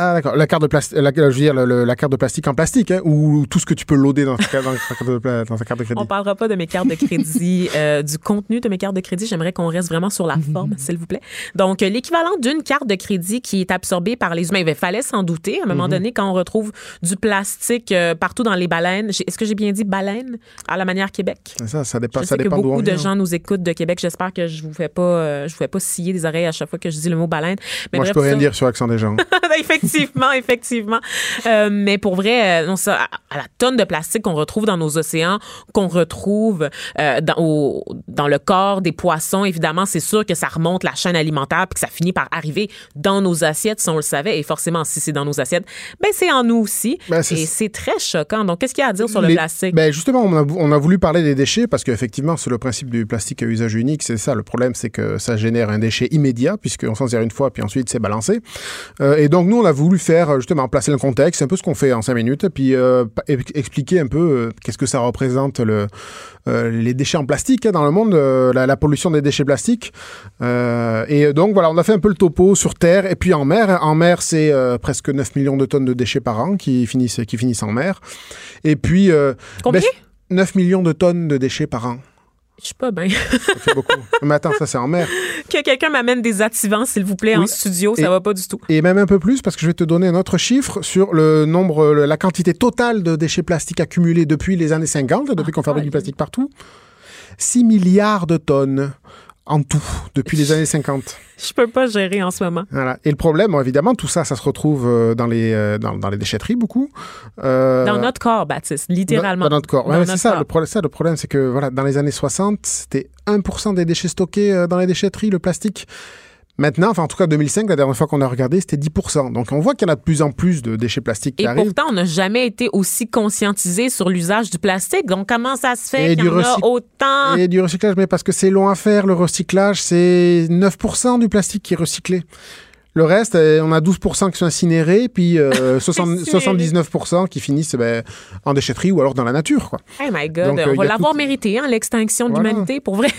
Ah, d'accord. La carte de plastique, la, je veux dire, le- le- la carte de plastique en plastique, hein, ou tout ce que tu peux loader dans ta, carte- dans ta carte de, pla- dans ta carte de crédit?
On parlera pas de mes cartes de crédit, euh, du contenu de mes cartes de crédit. J'aimerais qu'on reste vraiment sur la forme, s'il vous plaît. Donc, euh, l'équivalent d'une carte de crédit qui est absorbée par les humains. Il fallait s'en douter. À un moment donné, quand on retrouve du plastique euh, partout dans les baleines, est-ce que j'ai bien dit baleine à la manière Québec?
Ça, ça dépend,
Je
ça
sais que
dépend d'où on
beaucoup de gens nous écoutent de Québec. J'espère que je vous fais pas, euh, je vous fais pas scier des oreilles à chaque fois que je dis le mot baleine. Mais
Moi, je
bref,
peux rien
ça-
dire sur l'accent des gens.
Effectivement. Effectivement, effectivement. Euh, mais pour vrai, euh, non, ça, à, la tonne de plastique qu'on retrouve dans nos océans, qu'on retrouve euh, dans, au- dans le corps des poissons, évidemment, c'est sûr que ça remonte la chaîne alimentaire puis que ça finit par arriver dans nos assiettes si on le savait. Et forcément, si c'est dans nos assiettes, ben c'est en nous aussi.
Ben,
et c'est très choquant. Donc, qu'est-ce qu'il y a à dire sur le plastique?
Ben justement, on a, on a voulu parler des déchets parce qu'effectivement, c'est le principe du plastique à usage unique. C'est ça, le problème, c'est que ça génère un déchet immédiat puisqu'on s'en sert une fois puis ensuite c'est balancé. Euh, et donc, nous, on a voulu faire euh, justement placer le contexte, un peu ce qu'on fait en cinq minutes, puis euh, expliquer un peu euh, qu'est-ce que ça représente le, euh, les déchets en plastique hein, dans le monde, la, la pollution des déchets plastiques. Et donc, voilà, on a fait un peu le topo sur Terre et puis en mer. En mer, c'est presque 9 millions de tonnes de déchets par an qui finissent, qui finissent en mer. Et puis...
Combien?
ben, 9 millions de tonnes de déchets par an.
Je suis pas bien.
Ça fait beaucoup. Mais attends, ça c'est en mer.
que quelqu'un m'amène des activants, s'il vous plaît, en studio. Ça
Et-
va pas du tout.
Et même un peu plus parce que je vais te donner un autre chiffre sur le nombre, la quantité totale de déchets plastiques accumulés depuis les années 50, depuis qu'on fabrique du plastique partout. 6 milliards de tonnes en tout depuis les années 50.
Je peux pas gérer en ce moment.
Voilà. Et le problème, évidemment, tout ça, ça se retrouve euh, dans les, euh, dans, dans les déchetteries beaucoup. Euh,
Dans notre corps, Baptiste, littéralement.
Dans, dans notre corps. Ouais, c'est ça, le problème, ça, le problème, c'est que voilà, dans les années 60, c'était 1% des déchets stockés dans les déchetteries, le plastique. Maintenant, enfin en tout cas 2005, la dernière fois qu'on a regardé, c'était 10%. Donc on voit qu'il y en a de plus en plus de déchets plastiques qui
Et
arrivent.
pourtant, on n'a jamais été aussi conscientisé sur l'usage du plastique. Donc, comment ça se fait qu'il y en a autant?
Et du recyclage, mais parce que c'est long à faire, le recyclage, c'est 9% du plastique qui est recyclé. Le reste, euh, on a 12% qui sont incinérés, puis euh, 60
Incinérés.
79% qui finissent ben, en déchetterie ou alors dans la nature. Quoi.
Oh my God,
Donc, euh,
on va l'avoir
tout-
mérité, hein, l'extinction de l'humanité, pour vrai.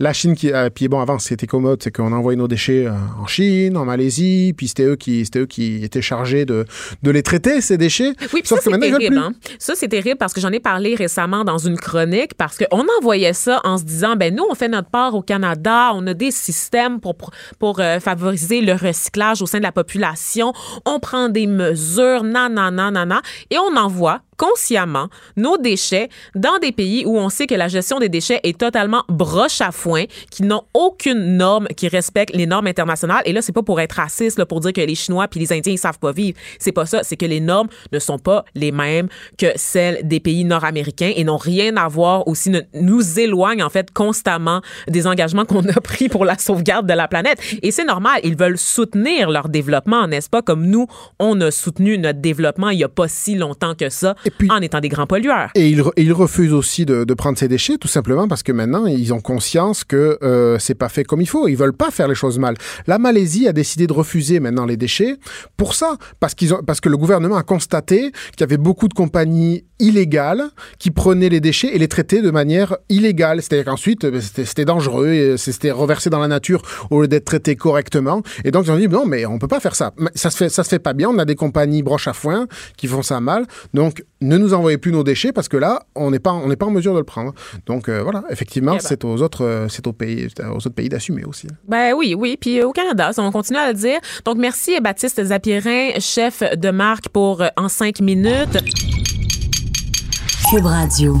La Chine qui euh, puis bon avant ce qui était commode c'est qu'on envoyait nos déchets en Chine, en Malaisie, puis c'était eux qui c'était eux qui étaient chargés de, de les traiter ces déchets.
Oui, puis
Sauf
ça, c'est terrible. Hein? Ça, c'est terrible parce que j'en ai parlé récemment dans une chronique parce qu'on envoyait ça en se disant, ben nous, on fait notre part au Canada, on a des systèmes pour, pour euh, favoriser le recyclage au sein de la population, on prend des mesures, nanana, nanana, et on envoie consciemment nos déchets dans des pays où on sait que la gestion des déchets est totalement broche à foin, qui n'ont aucune norme qui respecte les normes internationales. Et là, c'est pas pour être raciste, là, pour dire que les Chinois puis les Indiens, ils savent pas vivre. C'est pas ça. C'est que les normes ne sont pas les mêmes que celles des pays nord-américains et n'ont rien à voir aussi, nous éloignent en fait constamment des engagements qu'on a pris pour la sauvegarde de la planète. Et c'est normal. Ils veulent soutenir leur développement, n'est-ce pas? Comme nous, on a soutenu notre développement il y a pas si longtemps que ça en étant des grands pollueurs.
Et ils, re- et ils refusent aussi de, de prendre ces déchets, tout simplement parce que maintenant, ils ont conscience que euh, c'est pas fait comme il faut. Ils veulent pas faire les choses mal. La Malaisie a décidé de refuser maintenant les déchets pour ça, parce, qu'ils ont, parce que le gouvernement a constaté qu'il y avait beaucoup de compagnies illégales qui prenaient les déchets et les traitaient de manière illégale. C'est-à-dire qu'ensuite, euh, c'était, c'était dangereux, et c'était reversé dans la nature au lieu d'être traité correctement. Et donc, ils ont dit, non, mais on peut pas faire ça. Ça se fait, ça se fait pas bien. On a des compagnies broches à foin qui font ça mal. Donc, ne nous envoyez plus nos déchets parce que là, on n'est pas, on n'est pas en mesure de le prendre. Donc, euh, voilà, effectivement,
Eh ben.
c'est aux autres, euh, c'est aux pays, aux autres pays d'assumer aussi.
Ben oui, oui. Puis euh, au Canada, ça, on continue à le dire. Donc merci Baptiste Zapierin, chef de marque pour euh, En cinq minutes.
Cube Radio.